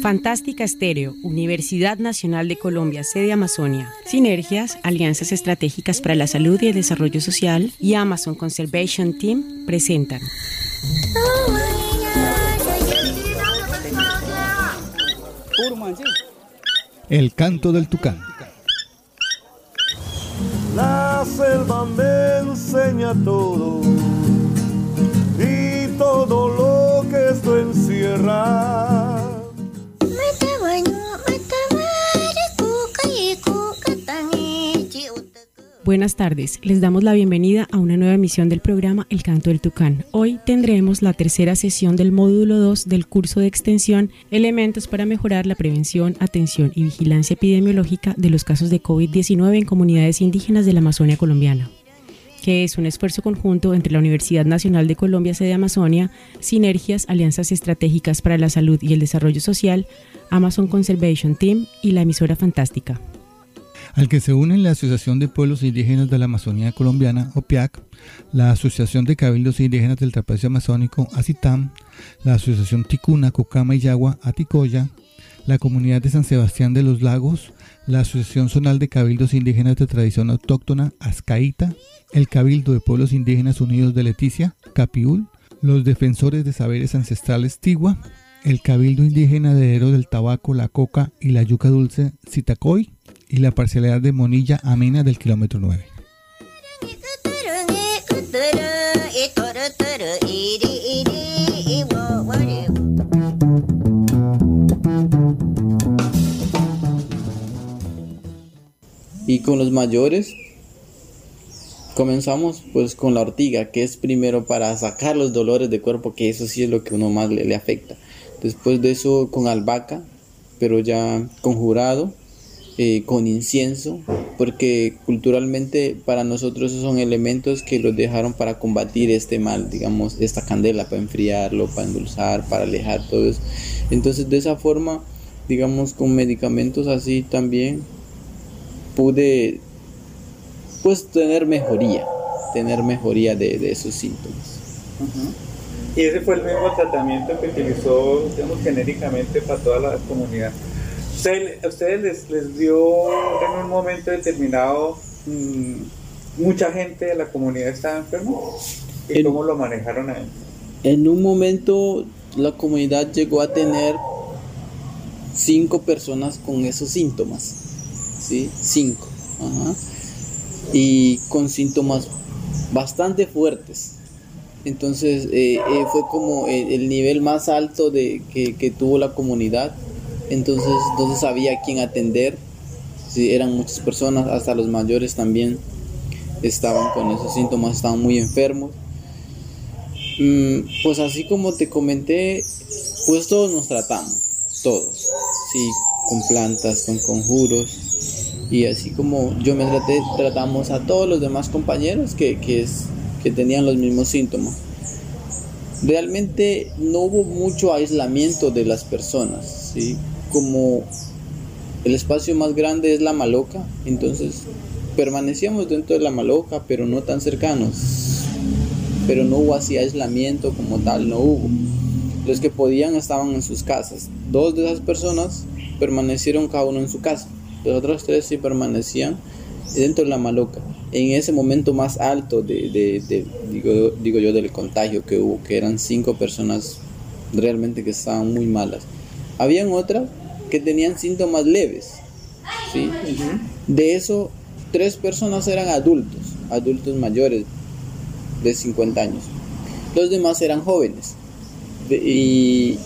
Fantástica Estéreo, Universidad Nacional de Colombia, sede Amazonia. Sinergias, alianzas estratégicas para la salud y el desarrollo social y Amazon Conservation Team presentan. El canto del tucán. La selva me enseña todo todo lo que esto encierra. Buenas tardes, les damos la bienvenida a una nueva emisión del programa El Canto del Tucán. Hoy tendremos la tercera sesión del módulo 2 del curso de extensión Elementos para mejorar la prevención, atención y vigilancia epidemiológica de los casos de COVID-19 en comunidades indígenas de la Amazonia colombiana que es un esfuerzo conjunto entre la Universidad Nacional de Colombia, sede Amazonia, Sinergias, Alianzas Estratégicas para la Salud y el Desarrollo Social, Amazon Conservation Team y la emisora Fantástica. Al que se unen la Asociación de Pueblos Indígenas de la Amazonía Colombiana, OPIAC, la Asociación de Cabildos Indígenas del Trapecio Amazónico, ACITAM, la Asociación Ticuna, Cucama y Yagua, Aticoya, la Comunidad de San Sebastián de los Lagos, la Asociación Zonal de Cabildos Indígenas de Tradición Autóctona, Azcaíta, el Cabildo de Pueblos Indígenas Unidos de Leticia, Capiul, los Defensores de Saberes Ancestrales Tigua, el Cabildo Indígena de del Tabaco, la Coca y la Yuca Dulce, Citacoy, y la parcialidad de Monilla a Mina del kilómetro 9. Y con los mayores comenzamos pues con la ortiga, que es primero para sacar los dolores de cuerpo, que eso sí es lo que uno más le, le afecta. Después de eso con albahaca, pero ya conjurado eh, con incienso, porque culturalmente para nosotros esos son elementos que los dejaron para combatir este mal, digamos, esta candela, para enfriarlo, para endulzar, para alejar todo eso. Entonces de esa forma, digamos, con medicamentos así también pude pues tener mejoría, tener mejoría de, esos síntomas. Y ese fue el mismo tratamiento que utilizó, digamos, genéricamente para toda la comunidad. ¿A ustedes les, dio en un momento determinado mm, mucha gente de la comunidad estaba enferma? ¿Y cómo lo manejaron ahí? En un momento la comunidad llegó a tener cinco personas con esos síntomas, ¿sí? Cinco. Y con síntomas bastante fuertes. Entonces eh, eh, fue como el, nivel más alto de, que tuvo la comunidad entonces no se sabía quién atender, si eran muchas personas, hasta los mayores también estaban con esos síntomas, estaban muy enfermos. Mm, pues así como te comenté, pues todos nos tratamos, todos, sí, con plantas, con conjuros, y así como yo me traté, tratamos a todos los demás compañeros que, que, que tenían los mismos síntomas. Realmente no hubo mucho aislamiento de las personas, ¿sí? como el espacio más grande es la maloca, entonces permanecíamos dentro de la maloca, pero no tan cercanos. Pero no hubo así aislamiento como tal, no hubo. Los que podían estaban en sus casas. Dos de esas personas permanecieron cada uno en su casa. Los otros tres sí permanecían dentro de la maloca. En ese momento más alto de, digo, digo yo, del contagio que hubo, que eran cinco personas realmente que estaban muy malas. Habían otras que tenían síntomas leves. ¿sí? De eso, tres personas eran adultos, adultos mayores de 50 años. Los demás eran jóvenes. Y,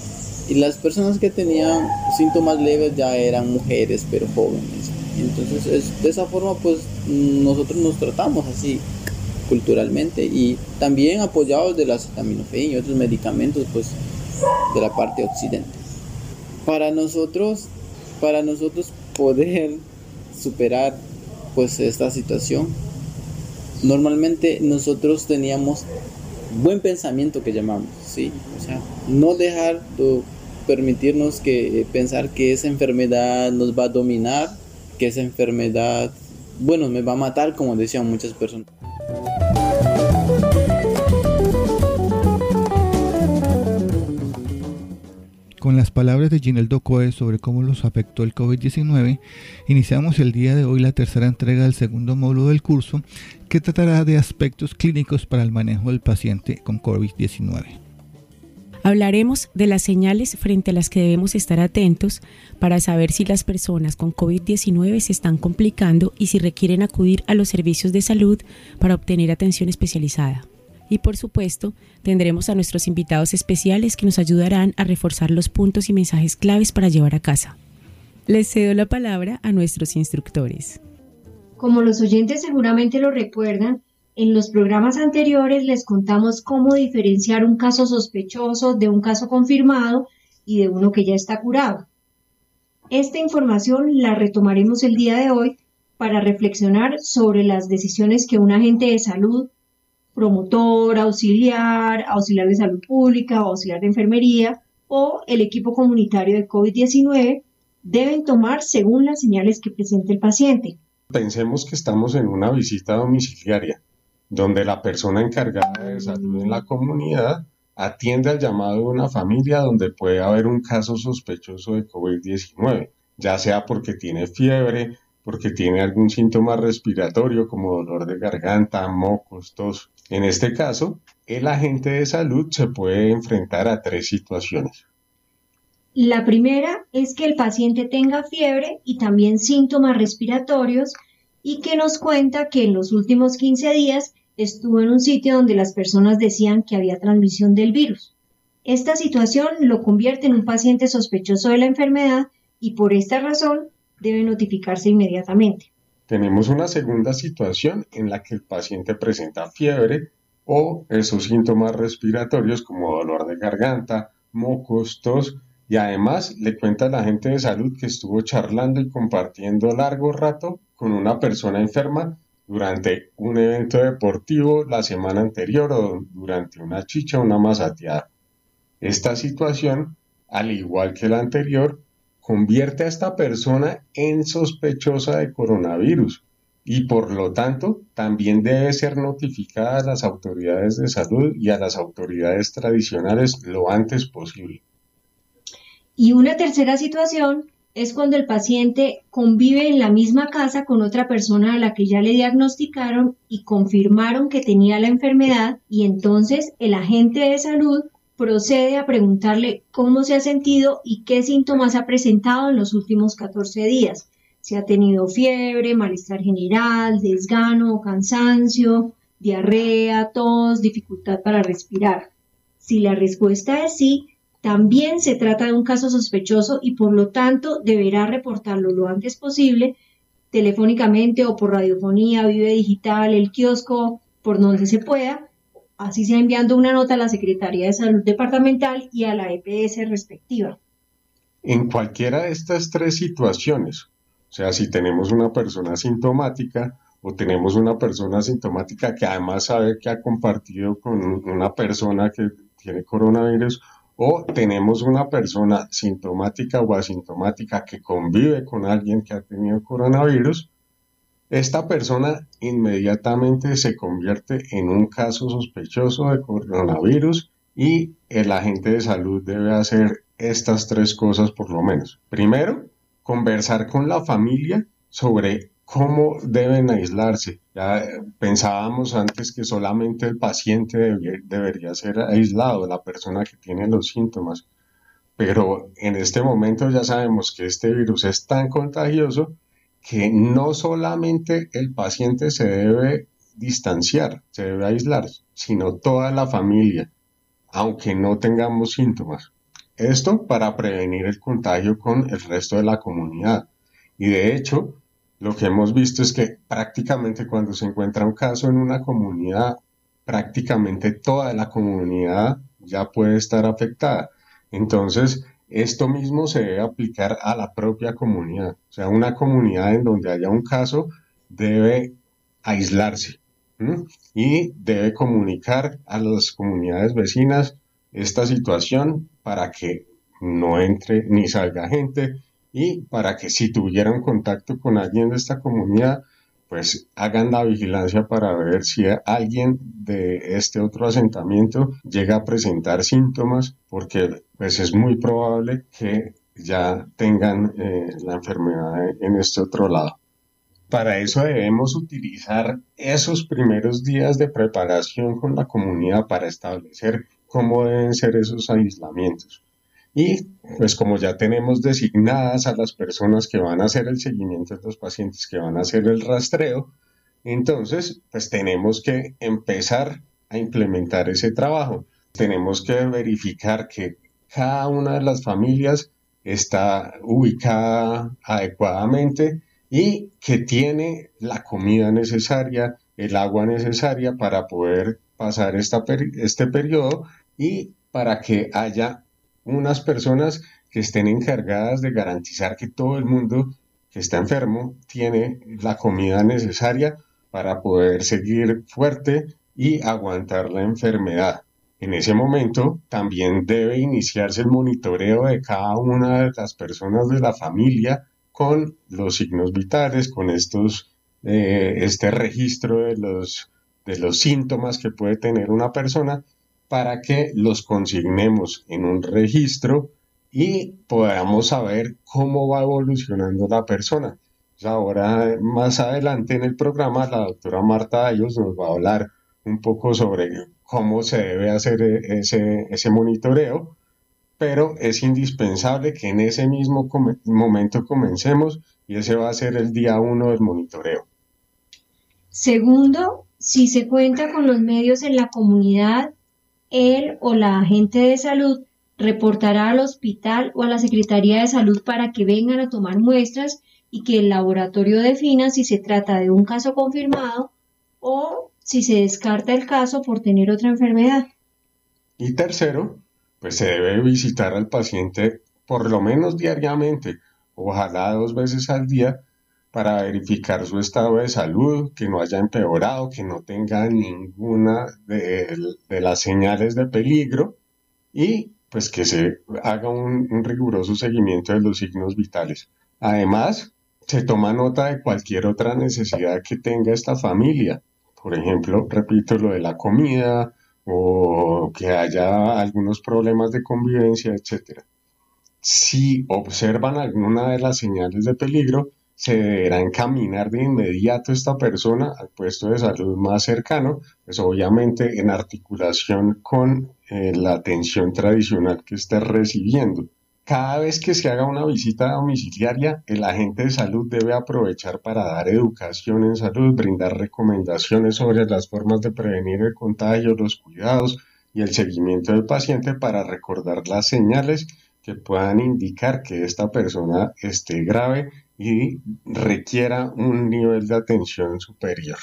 y las personas que tenían síntomas leves ya eran mujeres, pero jóvenes. Entonces, de esa forma, pues nosotros nos tratamos así culturalmente y también apoyados de la acetaminofén y otros medicamentos, pues de la parte occidental para nosotros, para nosotros poder superar pues esta situación, normalmente nosotros teníamos buen pensamiento que llamamos, ¿sí? O sea, no dejar de permitirnos que pensar que esa enfermedad nos va a dominar, que esa enfermedad, bueno, me va a matar, como decían muchas personas. Con las palabras de Ginaldo Coe sobre cómo los afectó el COVID-19, iniciamos el día de hoy la tercera entrega del segundo módulo del curso que tratará de aspectos clínicos para el manejo del paciente con COVID-19. Hablaremos de las señales frente a las que debemos estar atentos para saber si las personas con COVID-19 se están complicando y si requieren acudir a los servicios de salud para obtener atención especializada. Y por supuesto, tendremos a nuestros invitados especiales que nos ayudarán a reforzar los puntos y mensajes claves para llevar a casa. Les cedo la palabra a nuestros instructores. Como los oyentes seguramente lo recuerdan, en los programas anteriores les contamos cómo diferenciar un caso sospechoso de un caso confirmado y de uno que ya está curado. Esta información la retomaremos el día de hoy para reflexionar sobre las decisiones que un agente de salud, promotor, auxiliar, auxiliar de salud pública, auxiliar de enfermería o el equipo comunitario de COVID-19 deben tomar según las señales que presente el paciente. Pensemos que estamos en una visita domiciliaria donde la persona encargada de salud en la comunidad atiende al llamado de una familia donde puede haber un caso sospechoso de COVID-19, ya sea porque tiene fiebre, porque tiene algún síntoma respiratorio como dolor de garganta, mocos, tos. En este caso, el agente de salud se puede enfrentar a tres situaciones. La primera es que el paciente tenga fiebre y también síntomas respiratorios y que nos cuenta que en los últimos 15 días estuvo en un sitio donde las personas decían que había transmisión del virus. Esta situación lo convierte en un paciente sospechoso de la enfermedad y por esta razón debe notificarse inmediatamente. Tenemos una segunda situación en la que el paciente presenta fiebre o esos síntomas respiratorios como dolor de garganta, mocos, tos y además le cuenta la gente de salud que estuvo charlando y compartiendo largo rato con una persona enferma durante un evento deportivo la semana anterior o durante una chicha o una masateada. Esta situación, al igual que la anterior, convierte a esta persona en sospechosa de coronavirus y por lo tanto también debe ser notificada a las autoridades de salud y a las autoridades tradicionales lo antes posible. Y una tercera situación es cuando el paciente convive en la misma casa con otra persona a la que ya le diagnosticaron y confirmaron que tenía la enfermedad y entonces el agente de salud procede a preguntarle cómo se ha sentido y qué síntomas ha presentado en los últimos 14 días. Si ha tenido fiebre, malestar general, desgano, cansancio, diarrea, tos, dificultad para respirar. Si la respuesta es sí, también se trata de un caso sospechoso y por lo tanto deberá reportarlo lo antes posible telefónicamente o por radiofonía, Vive Digital, el kiosco, por donde se pueda, así sea enviando una nota a la Secretaría de Salud Departamental y a la EPS respectiva. En cualquiera de estas tres situaciones, o sea, si tenemos una persona sintomática o tenemos una persona sintomática que además sabe que ha compartido con una persona que tiene coronavirus, o tenemos una persona sintomática o asintomática que convive con alguien que ha tenido coronavirus, esta persona inmediatamente se convierte en un caso sospechoso de coronavirus y el agente de salud debe hacer estas tres cosas por lo menos. Primero, conversar con la familia sobre cómo deben aislarse. Ya pensábamos antes que solamente el paciente debería, ser aislado, la persona que tiene los síntomas. Pero en este momento ya sabemos que este virus es tan contagioso que no solamente el paciente se debe distanciar, se debe aislar, sino toda la familia, aunque no tengamos síntomas. Esto para prevenir el contagio con el resto de la comunidad. Y de hecho, lo que hemos visto es que prácticamente cuando se encuentra un caso en una comunidad, prácticamente toda la comunidad ya puede estar afectada. Entonces, esto mismo se debe aplicar a la propia comunidad. O sea, una comunidad en donde haya un caso debe aislarse y debe comunicar a las comunidades vecinas esta situación para que no entre ni salga gente y para que si tuviera un contacto con alguien de esta comunidad pues hagan la vigilancia para ver si alguien de este otro asentamiento llega a presentar síntomas, porque pues es muy probable que ya tengan eh, la enfermedad en este otro lado. Para eso debemos utilizar esos primeros días de preparación con la comunidad para establecer cómo deben ser esos aislamientos. Y pues como ya tenemos designadas a las personas que van a hacer el seguimiento de los pacientes, que van a hacer el rastreo, entonces pues tenemos que empezar a implementar ese trabajo. Tenemos que verificar que cada una de las familias está ubicada adecuadamente y que tiene la comida necesaria, el agua necesaria para poder pasar esta este periodo y para que haya unas personas que estén encargadas de garantizar que todo el mundo que está enfermo tiene la comida necesaria para poder seguir fuerte y aguantar la enfermedad. En ese momento también debe iniciarse el monitoreo de cada una de las personas de la familia con los signos vitales, con estos, eh, este registro de los, de los síntomas que puede tener una persona para que los consignemos en un registro y podamos saber cómo va evolucionando la persona. ahora, más adelante en el programa, la doctora Marta Ayos nos va a hablar un poco sobre cómo se debe hacer ese, ese monitoreo pero es indispensable que en ese mismo momento comencemos y ese va a ser el día uno del monitoreo. Segundo, si se cuenta con los medios en la comunidad, él o la agente de salud reportará al hospital o a la Secretaría de Salud para que vengan a tomar muestras y que el laboratorio defina si se trata de un caso confirmado o si se descarta el caso por tener otra enfermedad. Y tercero, pues se debe visitar al paciente por lo menos diariamente, ojalá dos veces al día, para verificar su estado de salud, que no haya empeorado, que no tenga ninguna de, las señales de peligro y pues que se haga un, un, riguroso seguimiento de los signos vitales. Además, se toma nota de cualquier otra necesidad que tenga esta familia. Por ejemplo, repito, lo de la comida, o que haya algunos problemas de convivencia, etc. Si observan alguna de las señales de peligro, se deberá encaminar de inmediato esta persona al puesto de salud más cercano, pues obviamente en articulación con eh, la atención tradicional que esté recibiendo. Cada vez que se haga una visita domiciliaria, el agente de salud debe aprovechar para dar educación en salud, brindar recomendaciones sobre las formas de prevenir el contagio, los cuidados y el seguimiento del paciente para recordar las señales que puedan indicar que esta persona esté grave y requiera un nivel de atención superior.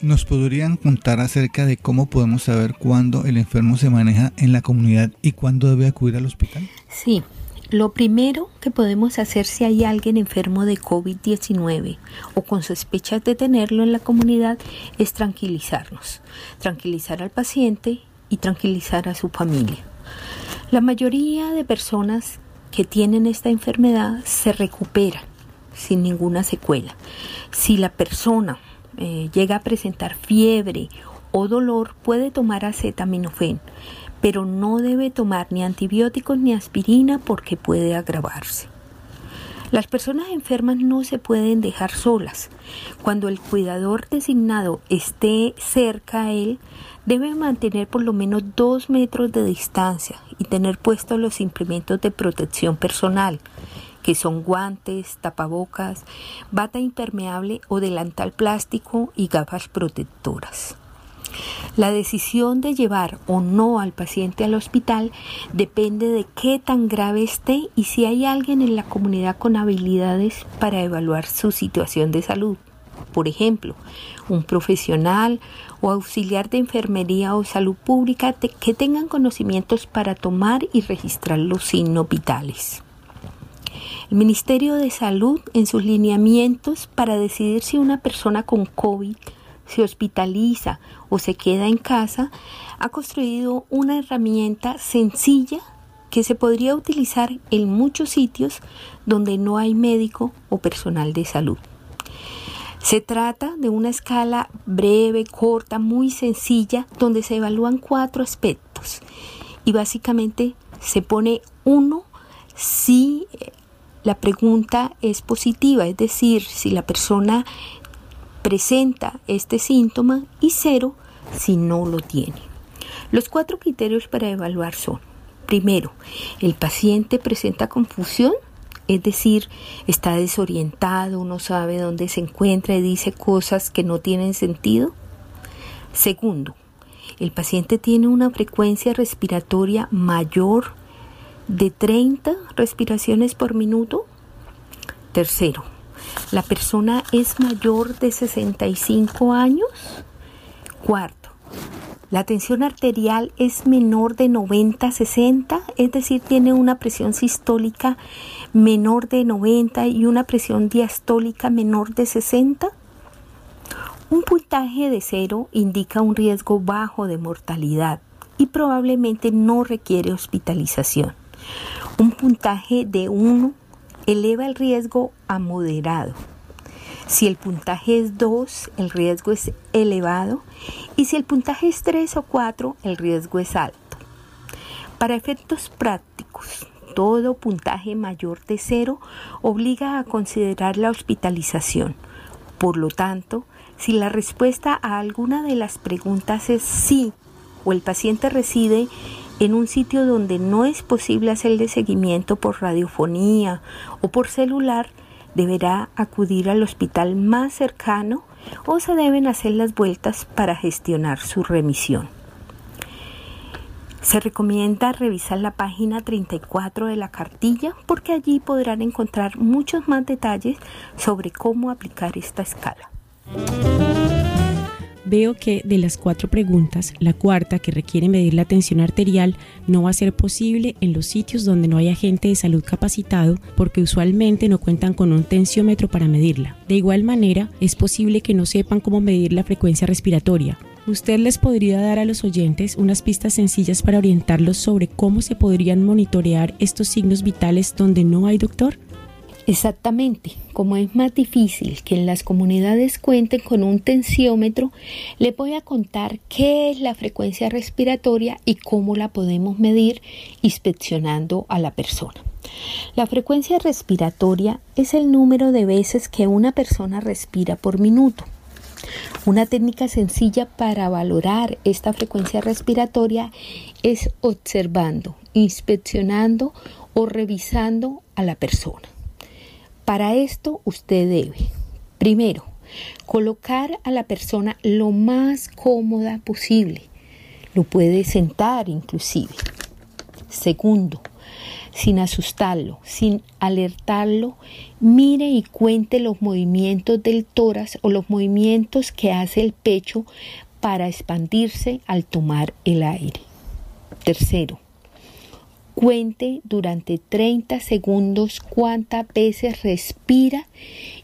¿Nos podrían contar acerca de cómo podemos saber cuándo el enfermo se maneja en la comunidad y cuándo debe acudir al hospital? Sí, lo primero que podemos hacer si hay alguien enfermo de COVID-19 o con sospechas de tenerlo en la comunidad es tranquilizarnos, tranquilizar al paciente y tranquilizar a su familia. La mayoría de personas que tienen esta enfermedad se recuperan sin ninguna secuela. Si la persona eh, llega a presentar fiebre o dolor, puede tomar acetaminofén, pero no debe tomar ni antibióticos ni aspirina porque puede agravarse. Las personas enfermas no se pueden dejar solas. Cuando el cuidador designado esté cerca a él, debe mantener por lo menos dos metros de distancia y tener puestos los implementos de protección personal, que son guantes, tapabocas, bata impermeable o delantal plástico y gafas protectoras. La decisión de llevar o no al paciente al hospital depende de qué tan grave esté y si hay alguien en la comunidad con habilidades para evaluar su situación de salud. Por ejemplo, un profesional o auxiliar de enfermería o salud pública que tengan conocimientos para tomar y registrar los signos vitales. El Ministerio de Salud en sus lineamientos para decidir si una persona con COVID se hospitaliza o se queda en casa, ha construido una herramienta sencilla que se podría utilizar en muchos sitios donde no hay médico o personal de salud. Se trata de una escala breve, corta, muy sencilla, donde se evalúan cuatro aspectos y básicamente se pone uno si la pregunta es positiva, es decir, si la persona presenta este síntoma y cero si no lo tiene. Los cuatro criterios para evaluar son, primero, el paciente presenta confusión, es decir, está desorientado, no sabe dónde se encuentra y dice cosas que no tienen sentido. Segundo, el paciente tiene una frecuencia respiratoria mayor de 30 respiraciones por minuto. Tercero, la persona es mayor de 65 años. Cuarto, la tensión arterial es menor de 90-60, es decir, tiene una presión sistólica menor de 90 y una presión diastólica menor de 60. Un puntaje de cero indica un riesgo bajo de mortalidad y probablemente no requiere hospitalización. Un puntaje de 1 eleva el riesgo a moderado. Si el puntaje es 2, el riesgo es elevado y si el puntaje es 3 o 4, el riesgo es alto. Para efectos prácticos, todo puntaje mayor de 0 obliga a considerar la hospitalización. Por lo tanto, si la respuesta a alguna de las preguntas es sí o el paciente reside en un sitio donde no es posible hacerle seguimiento por radiofonía o por celular, deberá acudir al hospital más cercano o se deben hacer las vueltas para gestionar su remisión. Se recomienda revisar la página 34 de la cartilla porque allí podrán encontrar muchos más detalles sobre cómo aplicar esta escala. Veo que de las cuatro preguntas, la cuarta, que requiere medir la tensión arterial, no va a ser posible en los sitios donde no hay agente de salud capacitado porque usualmente no cuentan con un tensiómetro para medirla. De igual manera, es posible que no sepan cómo medir la frecuencia respiratoria. ¿Usted les podría dar a los oyentes unas pistas sencillas para orientarlos sobre cómo se podrían monitorear estos signos vitales donde no hay doctor? Exactamente, como es más difícil que en las comunidades cuenten con un tensiómetro, le voy a contar qué es la frecuencia respiratoria y cómo la podemos medir inspeccionando a la persona. La frecuencia respiratoria es el número de veces que una persona respira por minuto. Una técnica sencilla para valorar esta frecuencia respiratoria es observando, inspeccionando o revisando a la persona. Para esto usted debe, primero, colocar a la persona lo más cómoda posible. Lo puede sentar inclusive. Segundo, sin asustarlo, sin alertarlo, mire y cuente los movimientos del tórax o los movimientos que hace el pecho para expandirse al tomar el aire. Tercero, Cuente durante 30 segundos cuántas veces respira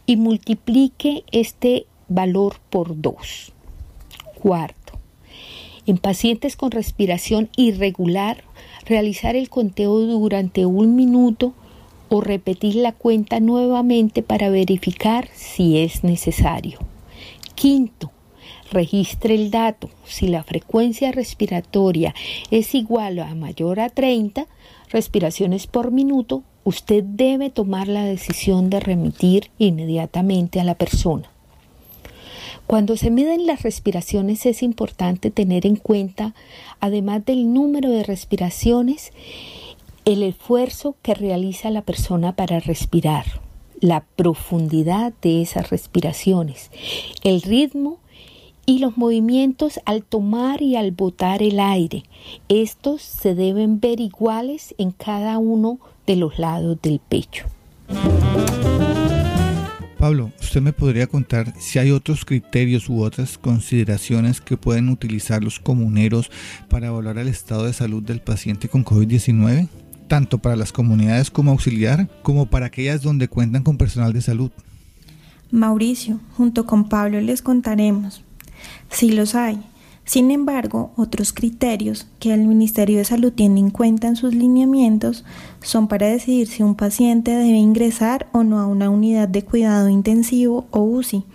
y multiplique este valor por 2. Cuarto, en pacientes con respiración irregular, realizar el conteo durante un minuto o repetir la cuenta nuevamente para verificar si es necesario. Quinto, registre el dato. Si la frecuencia respiratoria es igual a mayor a 30 respiraciones por minuto, usted debe tomar la decisión de remitir inmediatamente a la persona. Cuando se miden las respiraciones es importante tener en cuenta, además del número de respiraciones, el esfuerzo que realiza la persona para respirar, la profundidad de esas respiraciones, el ritmo y los movimientos al tomar y al botar el aire. Estos se deben ver iguales en cada uno de los lados del pecho. Pablo, ¿usted me podría contar si hay otros criterios u otras consideraciones que pueden utilizar los comuneros para evaluar el estado de salud del paciente con COVID-19? Tanto para las comunidades como auxiliar, como para aquellas donde cuentan con personal de salud. Mauricio, junto con Pablo les contaremos. Si los hay, Sin embargo, otros criterios que el Ministerio de Salud tiene en cuenta en sus lineamientos son para decidir si un paciente debe ingresar o no a una unidad de cuidado intensivo o UCI,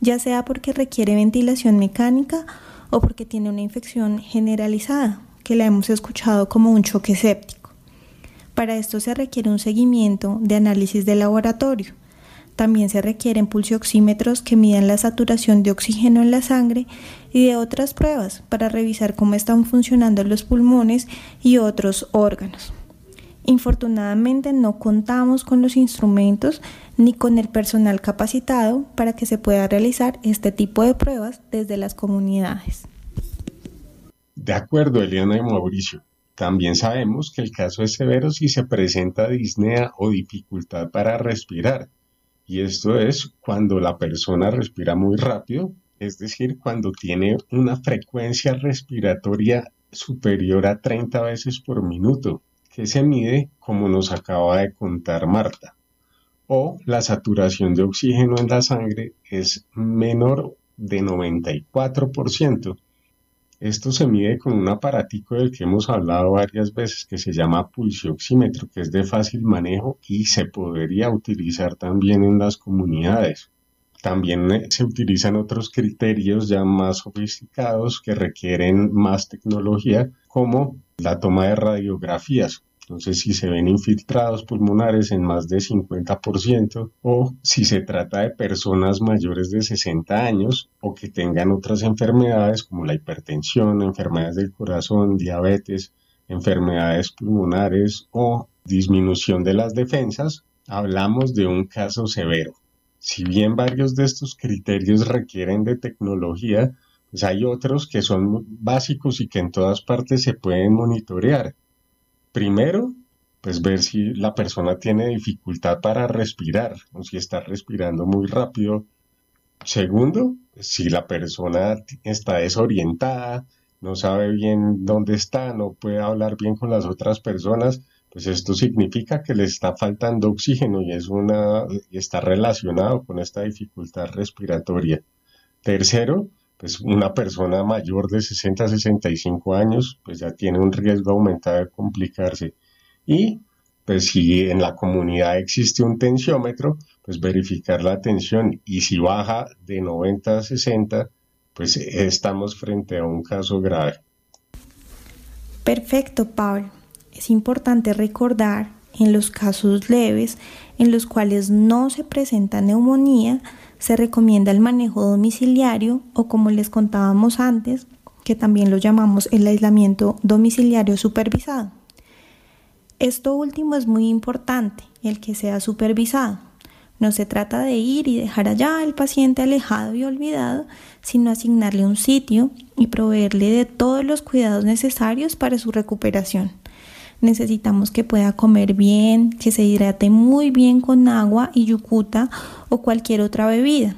ya sea porque requiere ventilación mecánica o porque tiene una infección generalizada, que la hemos escuchado como un choque séptico. Para esto se requiere un seguimiento de análisis de laboratorio también se requieren pulsioxímetros que midan la saturación de oxígeno en la sangre y de otras pruebas para revisar cómo están funcionando los pulmones y otros órganos. Infortunadamente no contamos con los instrumentos ni con el personal capacitado para que se pueda realizar este tipo de pruebas desde las comunidades. De acuerdo, Eliana y Mauricio. También sabemos que el caso es severo si se presenta disnea o dificultad para respirar y esto es cuando la persona respira muy rápido, es decir, cuando tiene una frecuencia respiratoria superior a 30 veces por minuto, que se mide como nos acaba de contar Marta. O la saturación de oxígeno en la sangre es menor de 94%, esto se mide con un aparatico del que hemos hablado varias veces que se llama pulsioxímetro, que es de fácil manejo y se podría utilizar también en las comunidades. También eh, se utilizan otros criterios ya más sofisticados que requieren más tecnología, como la toma de radiografías. Entonces, si se ven infiltrados pulmonares en más de 50% o si se trata de personas mayores de 60 años o que tengan otras enfermedades como la hipertensión, enfermedades del corazón, diabetes, enfermedades pulmonares o disminución de las defensas, hablamos de un caso severo. Si bien varios de estos criterios requieren de tecnología, pues hay otros que son básicos y que en todas partes se pueden monitorear Primero, pues ver si la persona tiene dificultad para respirar o si está respirando muy rápido. Segundo, si la persona está desorientada, no sabe bien dónde está, no puede hablar bien con las otras personas, pues esto significa que le está faltando oxígeno y es una y está relacionado con esta dificultad respiratoria. Tercero, pues una persona mayor de 60 a 65 años, pues ya tiene un riesgo aumentado de complicarse. Y pues si en la comunidad existe un tensiómetro, pues verificar la tensión y si baja de 90 a 60, pues estamos frente a un caso grave. Perfecto, Pablo. Es importante recordar en los casos leves en los cuales no se presenta neumonía, se recomienda el manejo domiciliario o como les contábamos antes, que también lo llamamos el aislamiento domiciliario supervisado. Esto último es muy importante, el que sea supervisado. No se trata de ir y dejar allá al paciente alejado y olvidado, sino asignarle un sitio y proveerle de todos los cuidados necesarios para su recuperación necesitamos que pueda comer bien, que se hidrate muy bien con agua y yucuta o cualquier otra bebida,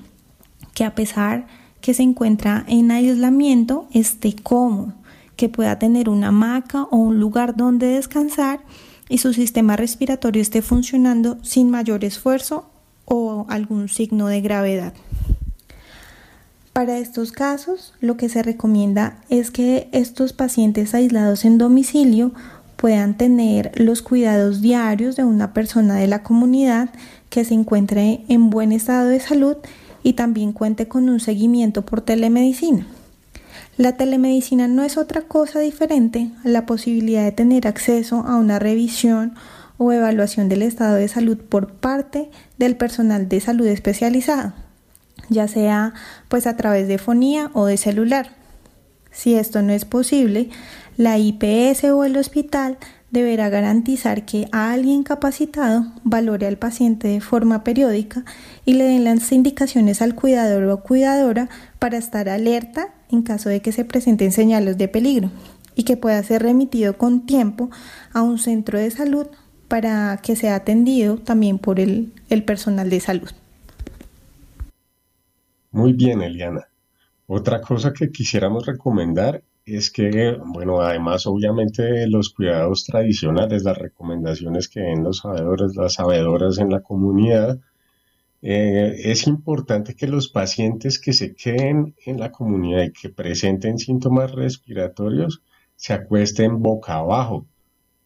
que a pesar que se encuentra en aislamiento esté cómodo, que pueda tener una hamaca o un lugar donde descansar y su sistema respiratorio esté funcionando sin mayor esfuerzo o algún signo de gravedad. Para estos casos, lo que se recomienda es que estos pacientes aislados en domicilio puedan tener los cuidados diarios de una persona de la comunidad que se encuentre en buen estado de salud y también cuente con un seguimiento por telemedicina. La telemedicina no es otra cosa diferente a la posibilidad de tener acceso a una revisión o evaluación del estado de salud por parte del personal de salud especializado, ya sea pues a través de fonía o de celular. Si esto no es posible, la IPS o el hospital deberá garantizar que alguien capacitado valore al paciente de forma periódica y le den las indicaciones al cuidador o cuidadora para estar alerta en caso de que se presenten señales de peligro y que pueda ser remitido con tiempo a un centro de salud para que sea atendido también por el, el personal de salud. Muy bien, Eliana. Otra cosa que quisiéramos recomendar es que, bueno, además obviamente los cuidados tradicionales, las recomendaciones que den los sabedores, las sabedoras en la comunidad, eh, es importante que los pacientes que se queden en la comunidad y que presenten síntomas respiratorios se acuesten boca abajo.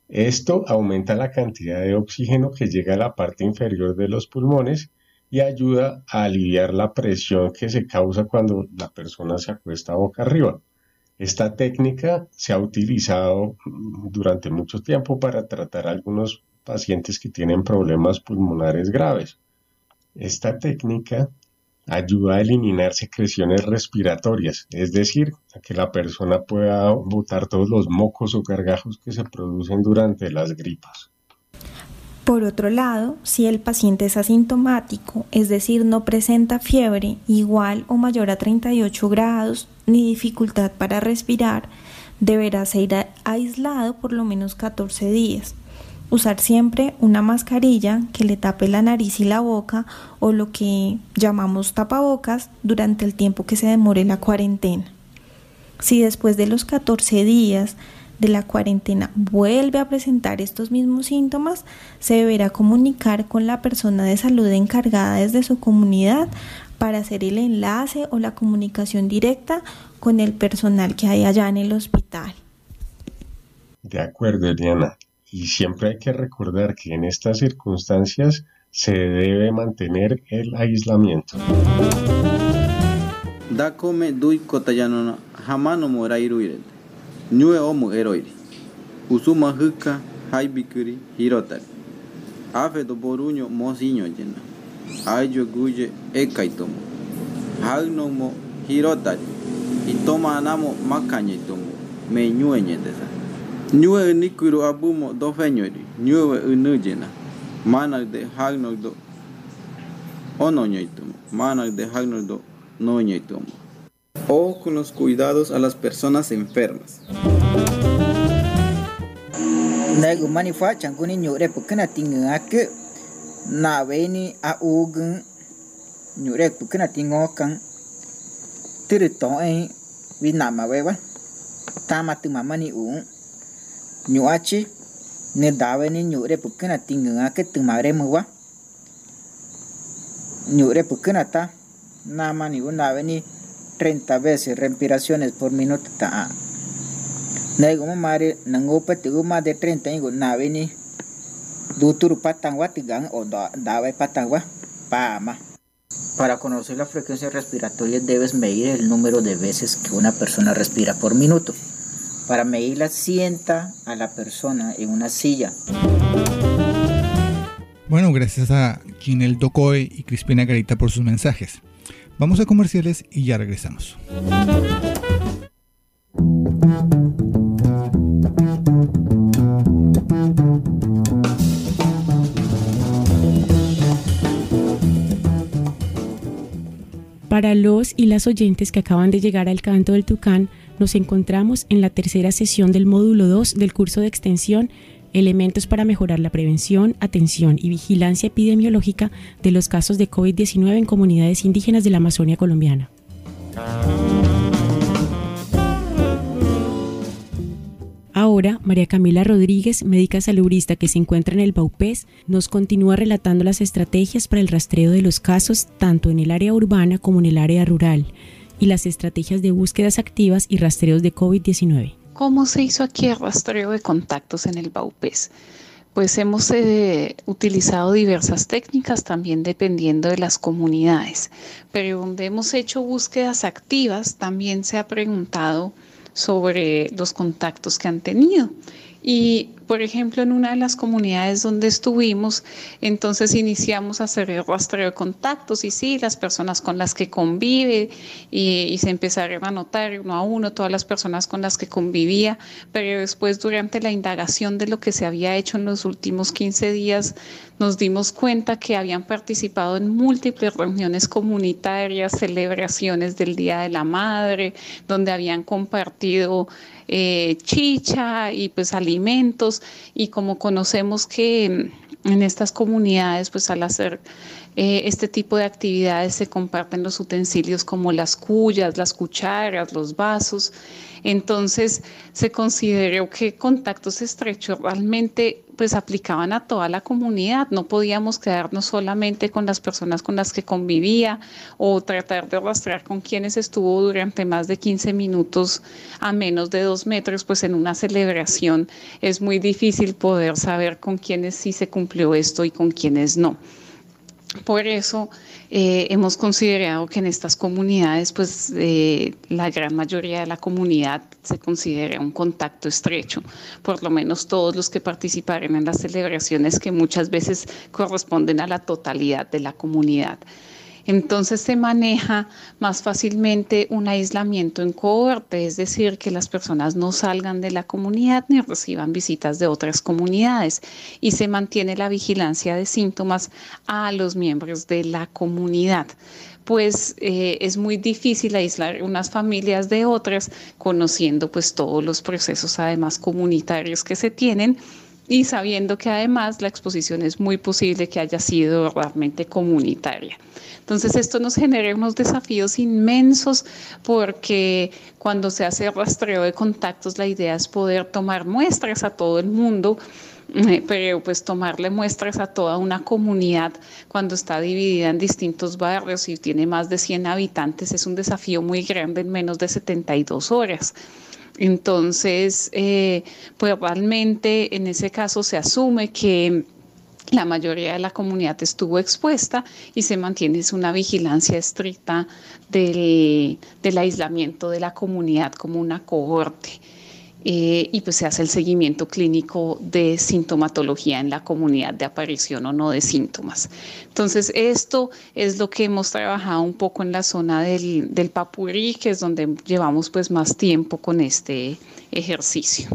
Esto aumenta la cantidad de oxígeno que llega a la parte inferior de los pulmones y ayuda a aliviar la presión que se causa cuando la persona se acuesta boca arriba. Esta técnica se ha utilizado durante mucho tiempo para tratar a algunos pacientes que tienen problemas pulmonares graves. Esta técnica ayuda a eliminar secreciones respiratorias, es decir, a que la persona pueda botar todos los mocos o gargajos que se producen durante las gripas. Por otro lado, si el paciente es asintomático, es decir, no presenta fiebre igual o mayor a 38 grados ni dificultad para respirar, deberá ser aislado por lo menos 14 días. Usar siempre una mascarilla que le tape la nariz y la boca o lo que llamamos tapabocas durante el tiempo que se demore la cuarentena. Si después de los 14 días de la cuarentena vuelve a presentar estos mismos síntomas, se deberá comunicar con la persona de salud encargada desde su comunidad para hacer el enlace o la comunicación directa con el personal que hay allá en el hospital. De acuerdo, Eliana y siempre hay que recordar que en estas circunstancias se debe mantener el aislamiento. Dakome dui kotayano hamano morairuire. Nyue omu eroiri. Usuma huka haibikuri hirotari. Afe do boruño mosiño llena. Ayo guye ekaitomo. Hagnomo hirotari. Y toma anamo makañetomo. Me nyue ñetesa. Nyue nikuru abumo do feñori, nyue unujena, manak de hagnok do ono ñoitumo, manak de hagnok do no ñoitumo. O con los cuidados a las personas enfermas. Nego manifa changuni nyure pukena tingake na veni a ugun nyure pukena tingokan tiri to ai vi nama wewa tama tu mamani un ñuachi ne daveni ñure pukena tinga ke tumare muwa ñure pukena ta nama ni una veni 30 veces respiraciones por minuto ta mare nango ma de 30 ingo duturu patangwa tigang o dawe patangwa ma Para conocer la frecuencia respiratoria debes medir el número de veces que una persona respira por minuto. Para medirla sienta a la persona en una silla. Bueno, gracias a Ginel Docoe y Crispina Garita por sus mensajes. Vamos a comerciales y ya regresamos. Para los y las oyentes que acaban de llegar al canto del Tucán, nos encontramos en la tercera sesión del módulo 2 del curso de extensión Elementos para mejorar la prevención, atención y vigilancia epidemiológica de los casos de COVID-19 en comunidades indígenas de la Amazonia colombiana. Ahora, María Camila Rodríguez, médica salubrista que se encuentra en el Baupés, nos continúa relatando las estrategias para el rastreo de los casos tanto en el área urbana como en el área rural y las estrategias de búsquedas activas y rastreos de COVID-19. ¿Cómo se hizo aquí el rastreo de contactos en el Baupés? Pues hemos eh, utilizado diversas técnicas también dependiendo de las comunidades, pero donde hemos hecho búsquedas activas también se ha preguntado sobre los contactos que han tenido. Y por ejemplo, en una de las comunidades donde estuvimos, entonces iniciamos a hacer el rastreo de contactos y sí, las personas con las que convive y, se empezaron a notar uno a uno todas las personas con las que convivía, pero después durante la indagación de lo que se había hecho en los últimos 15 días, nos dimos cuenta que habían participado en múltiples reuniones comunitarias, celebraciones del Día de la Madre, donde habían compartido eh, chicha y pues alimentos y como conocemos que mm, en estas comunidades pues al hacer eh, este tipo de actividades se comparten los utensilios como las cuyas, las cucharas, los vasos. Entonces se consideró que contactos estrechos realmente pues aplicaban a toda la comunidad. No podíamos quedarnos solamente con las personas con las que convivía o tratar de rastrear con quienes estuvo durante más de 15 minutos a menos de dos metros, pues en una celebración es muy difícil poder saber con quiénes sí se cumplió esto y con quiénes no. Por eso eh, hemos considerado que en estas comunidades, pues eh, la gran mayoría de la comunidad se considera un contacto estrecho, por lo menos todos los que participaron en las celebraciones que muchas veces corresponden a la totalidad de la comunidad. Entonces se maneja más fácilmente un aislamiento en cohorte, es decir, que las personas no salgan de la comunidad ni reciban visitas de otras comunidades. Y se mantiene la vigilancia de síntomas a los miembros de la comunidad. Pues eh, es muy difícil aislar unas familias de otras, conociendo pues todos los procesos además comunitarios que se tienen y sabiendo que además la exposición es muy posible que haya sido realmente comunitaria. Entonces esto nos genera unos desafíos inmensos porque cuando se hace rastreo de contactos la idea es poder tomar muestras a todo el mundo eh, pero pues tomarle muestras a toda una comunidad cuando está dividida en distintos barrios y tiene más de 100 habitantes es un desafío muy grande en menos de 72 horas. Entonces, eh, pues realmente en ese caso se asume que la mayoría de la comunidad estuvo expuesta y se mantiene una vigilancia estricta del, aislamiento de la comunidad como una cohorte. Eh, y pues se hace el seguimiento clínico de sintomatología en la comunidad de aparición o no de síntomas. Entonces, esto es lo que hemos trabajado un poco en la zona del, del Papurí, que es donde llevamos pues más tiempo con este ejercicio.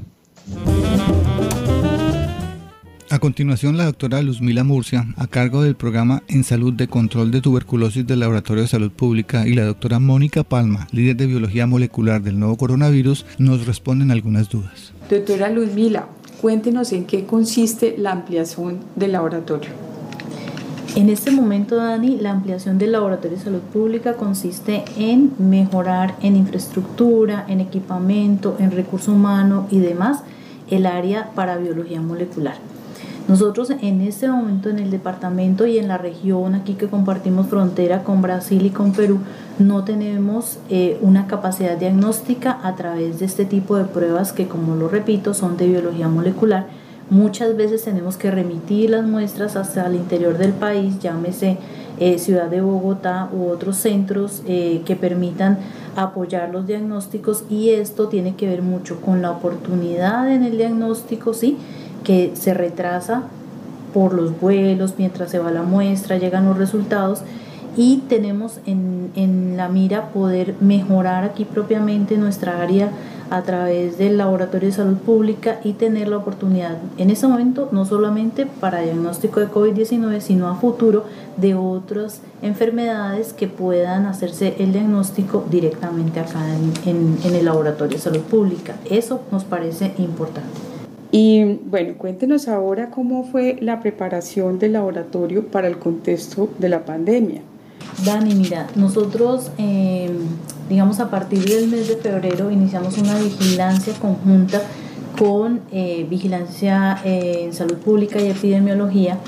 A continuación, la doctora Luzmila Murcia, a cargo del programa En Salud de Control de Tuberculosis del Laboratorio de Salud Pública, y la doctora Mónica Palma, líder de Biología Molecular del nuevo coronavirus, nos responden algunas dudas. Doctora Luzmila, cuéntenos en qué consiste la ampliación del laboratorio. En este momento, Dani, la ampliación del Laboratorio de Salud Pública consiste en mejorar en infraestructura, en equipamiento, en recurso humano y demás el área para biología molecular. Nosotros en este momento en el departamento y en la región aquí que compartimos frontera con Brasil y con Perú, no tenemos eh, una capacidad diagnóstica a través de este tipo de pruebas que, como lo repito, son de biología molecular. Muchas veces tenemos que remitir las muestras hasta el interior del país, llámese eh, Ciudad de Bogotá u otros centros eh, que permitan apoyar los diagnósticos y esto tiene que ver mucho con la oportunidad en el diagnóstico, ¿sí? Que se retrasa por los vuelos, mientras se va la muestra, llegan los resultados y tenemos en, en, la mira poder mejorar aquí propiamente nuestra área a través del Laboratorio de Salud Pública y tener la oportunidad en este momento no solamente para diagnóstico de COVID-19, sino a futuro de otras enfermedades que puedan hacerse el diagnóstico directamente acá en, en el Laboratorio de Salud Pública. Eso nos parece importante. Y bueno, cuéntenos ahora cómo fue la preparación del laboratorio para el contexto de la pandemia. Dani, mira, nosotros, em, digamos, a partir del mes de febrero iniciamos una vigilancia conjunta con eh, Vigilancia eh, en Salud Pública y Epidemiología,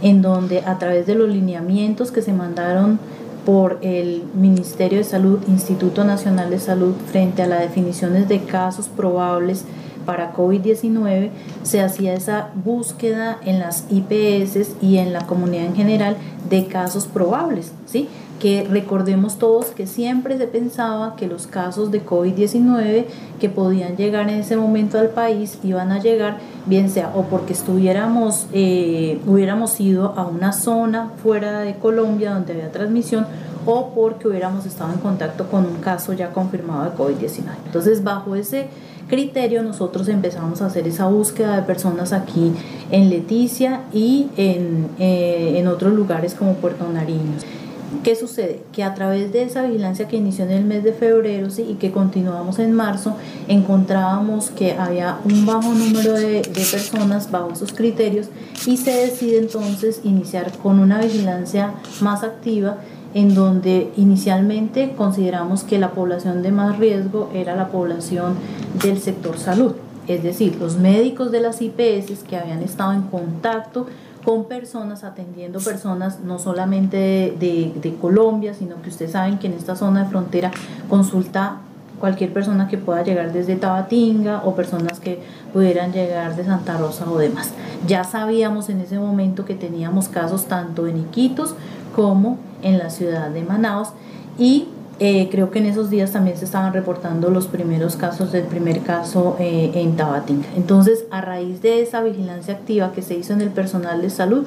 en donde a través de los lineamientos que se mandaron por el Ministerio de Salud, Instituto Nacional de Salud, frente a las definiciones de casos probables, para COVID-19 se hacía esa búsqueda en las IPS y en la comunidad en general de casos probables, ¿sí? que recordemos todos que siempre se pensaba que los casos de COVID-19 que podían llegar en ese momento al país iban a llegar, bien sea o porque estuviéramos, eh, hubiéramos ido a una zona fuera de Colombia donde había transmisión o porque hubiéramos estado en contacto con un caso ya confirmado de COVID-19. Entonces, bajo ese criterio nosotros empezamos a hacer esa búsqueda de personas aquí en Leticia y en, eh, en otros lugares como Puerto Nariño. ¿Qué sucede? Que a través de esa vigilancia que inició en el mes de febrero y que continuamos en marzo, encontrábamos que había un bajo número de, de, personas bajo esos criterios y se decide entonces iniciar con una vigilancia más activa en donde inicialmente consideramos que la población de más riesgo era la población del sector salud. es decir, los médicos de las IPS que habían estado en contacto con personas, atendiendo personas no solamente de, Colombia, sino que ustedes saben que en esta zona de frontera consulta cualquier persona que pueda llegar desde Tabatinga o personas que pudieran llegar de Santa Rosa o demás. Ya sabíamos en ese momento que teníamos casos tanto en Iquitos como en la ciudad de Manaus y eh, creo que en esos días también se estaban reportando los primeros casos del primer caso eh, en Tabatinga. Entonces, a raíz de esa vigilancia activa que se hizo en el personal de salud,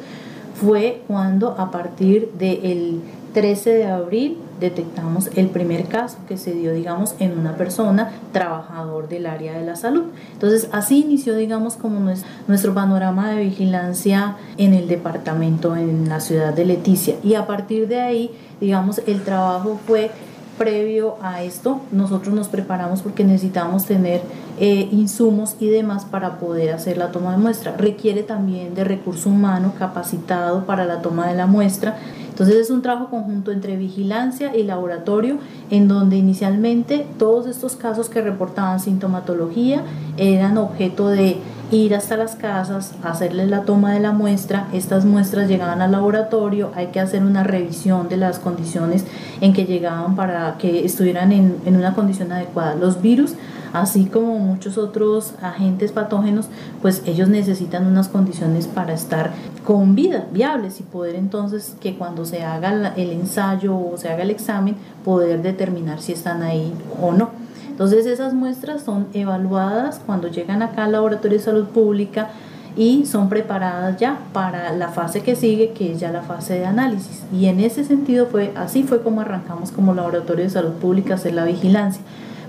fue cuando a partir del 13 de abril detectamos el primer caso que se dio, digamos, en una persona trabajador del área de la salud. Entonces, así inició, digamos, como nuestro panorama de vigilancia en el departamento, en la ciudad de Leticia. Y a partir de ahí, digamos, el trabajo fue previo a esto, nosotros nos preparamos porque necesitamos tener eh, insumos y demás para poder hacer la toma de muestra. Requiere también de recurso humano capacitado para la toma de la muestra. Entonces es un trabajo conjunto entre vigilancia y laboratorio en donde inicialmente todos estos casos que reportaban sintomatología eran objeto de ir hasta las casas, hacerles la toma de la muestra, estas muestras llegaban al laboratorio, hay que hacer una revisión de las condiciones en que llegaban para que estuvieran en, en una condición adecuada. Los virus así como muchos otros agentes patógenos, pues ellos necesitan unas condiciones para estar con vida, viables y poder entonces que cuando se haga el ensayo o se haga el examen, poder determinar si están ahí o no. Entonces esas muestras son evaluadas cuando llegan acá al laboratorio de salud pública y son preparadas ya para la fase que sigue, que es ya la fase de análisis. Y en ese sentido fue así fue como arrancamos como laboratorio de salud pública hacer la vigilancia.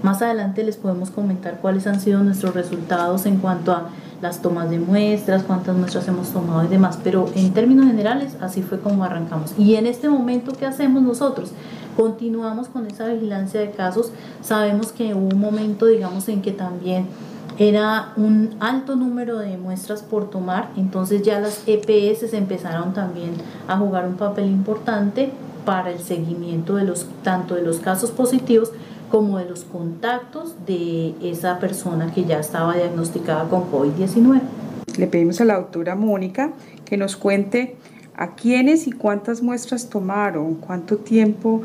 Más adelante les podemos comentar cuáles han sido nuestros resultados en cuanto a las tomas de muestras, cuántas muestras hemos tomado y demás, pero en términos generales así fue como arrancamos. Y en este momento, ¿qué hacemos nosotros? Continuamos con esa vigilancia de casos. Sabemos que hubo un momento, digamos, en que también era un alto número de muestras por tomar, entonces ya las EPS empezaron también a jugar un papel importante para el seguimiento de los tanto de los casos positivos como de los contactos de esa persona que ya estaba diagnosticada con COVID-19. Le pedimos a la doctora Mónica que nos cuente a quiénes y cuántas muestras tomaron, cuánto tiempo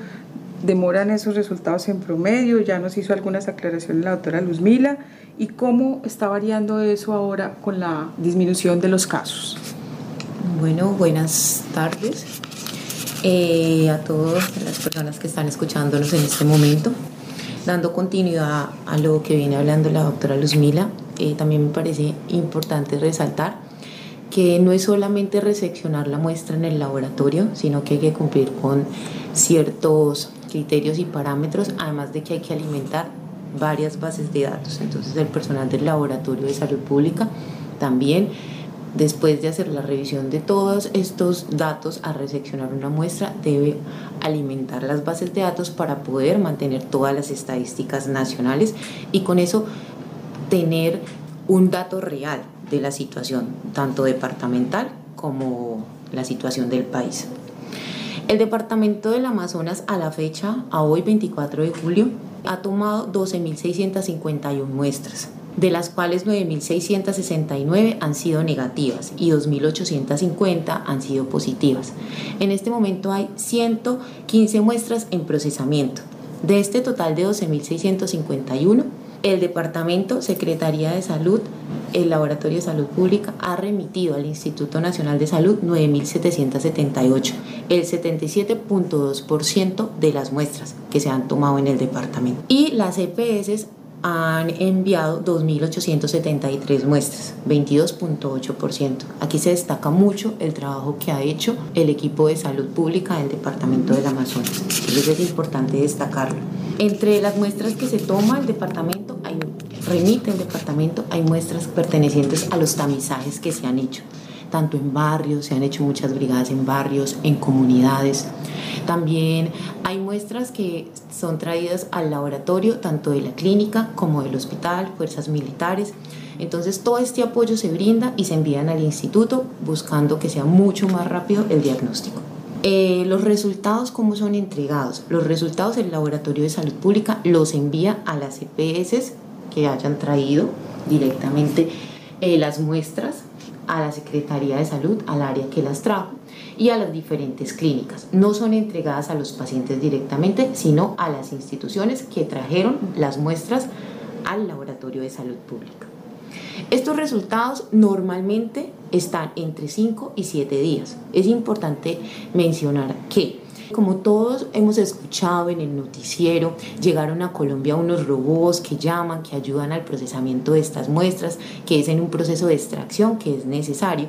demoran esos resultados en promedio, ya nos hizo algunas aclaraciones la doctora Luzmila y cómo está variando eso ahora con la disminución de los casos. Bueno, buenas tardes eh, a todas las personas que están escuchándonos en este momento. Dando continuidad a lo que viene hablando la doctora Luzmila, eh, también me parece importante resaltar que no es solamente reseccionar la muestra en el laboratorio, sino que hay que cumplir con ciertos criterios y parámetros, además de que hay que alimentar varias bases de datos. Entonces el personal del laboratorio de salud pública también, después de hacer la revisión de todos estos datos a reseccionar una muestra, debe alimentar las bases de datos para poder mantener todas las estadísticas nacionales y con eso tener un dato real de la situación, tanto departamental como la situación del país. El departamento del Amazonas a la fecha, a hoy 24 de julio, ha tomado 12.651 muestras, de las cuales 9.669 han sido negativas y 2.850 han sido positivas. En este momento hay 115 muestras en procesamiento. De este total de 12.651, el Departamento, Secretaría de Salud, el Laboratorio de Salud Pública ha remitido al Instituto Nacional de Salud 9.778, el 77.2% de las muestras que se han tomado en el departamento. Y las EPS han enviado 2.873 muestras, 22.8%. Aquí se destaca mucho el trabajo que ha hecho el equipo de salud pública del Departamento del Amazonas. Entonces es importante destacarlo. Entre las muestras que se toma el departamento, hay, remite el departamento, hay muestras pertenecientes a los tamizajes que se han hecho tanto en barrios, se han hecho muchas brigadas en barrios, en comunidades. También hay muestras que son traídas al laboratorio, tanto de la clínica como del hospital, fuerzas militares. Entonces todo este apoyo se brinda y se envían al instituto buscando que sea mucho más rápido el diagnóstico. Eh, los resultados, ¿cómo son entregados? Los resultados del Laboratorio de Salud Pública los envía a las EPS que hayan traído directamente eh, las muestras a la Secretaría de Salud, al área que las trajo y a las diferentes clínicas. No son entregadas a los pacientes directamente, sino a las instituciones que trajeron las muestras al laboratorio de salud pública. Estos resultados normalmente están entre 5 y 7 días. Es importante mencionar que como todos hemos escuchado en el noticiero, llegaron a Colombia unos robots que llaman, que ayudan al procesamiento de estas muestras, que es en un proceso de extracción que es necesario.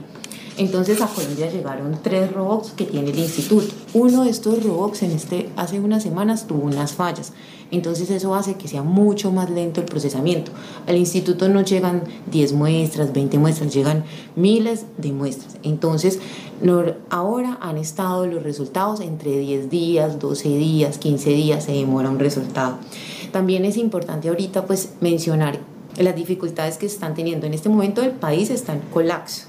Entonces a Colombia llegaron tres robots que tiene el instituto. Uno de estos robots en este, hace unas semanas tuvo unas fallas. Entonces eso hace que sea mucho más lento el procesamiento. Al instituto no llegan 10 muestras, 20 muestras, llegan miles de muestras. Entonces ahora han estado los resultados entre 10 días, 12 días, 15 días, se demora un resultado. También es importante ahorita pues mencionar las dificultades que se están teniendo. En este momento el país está en colapso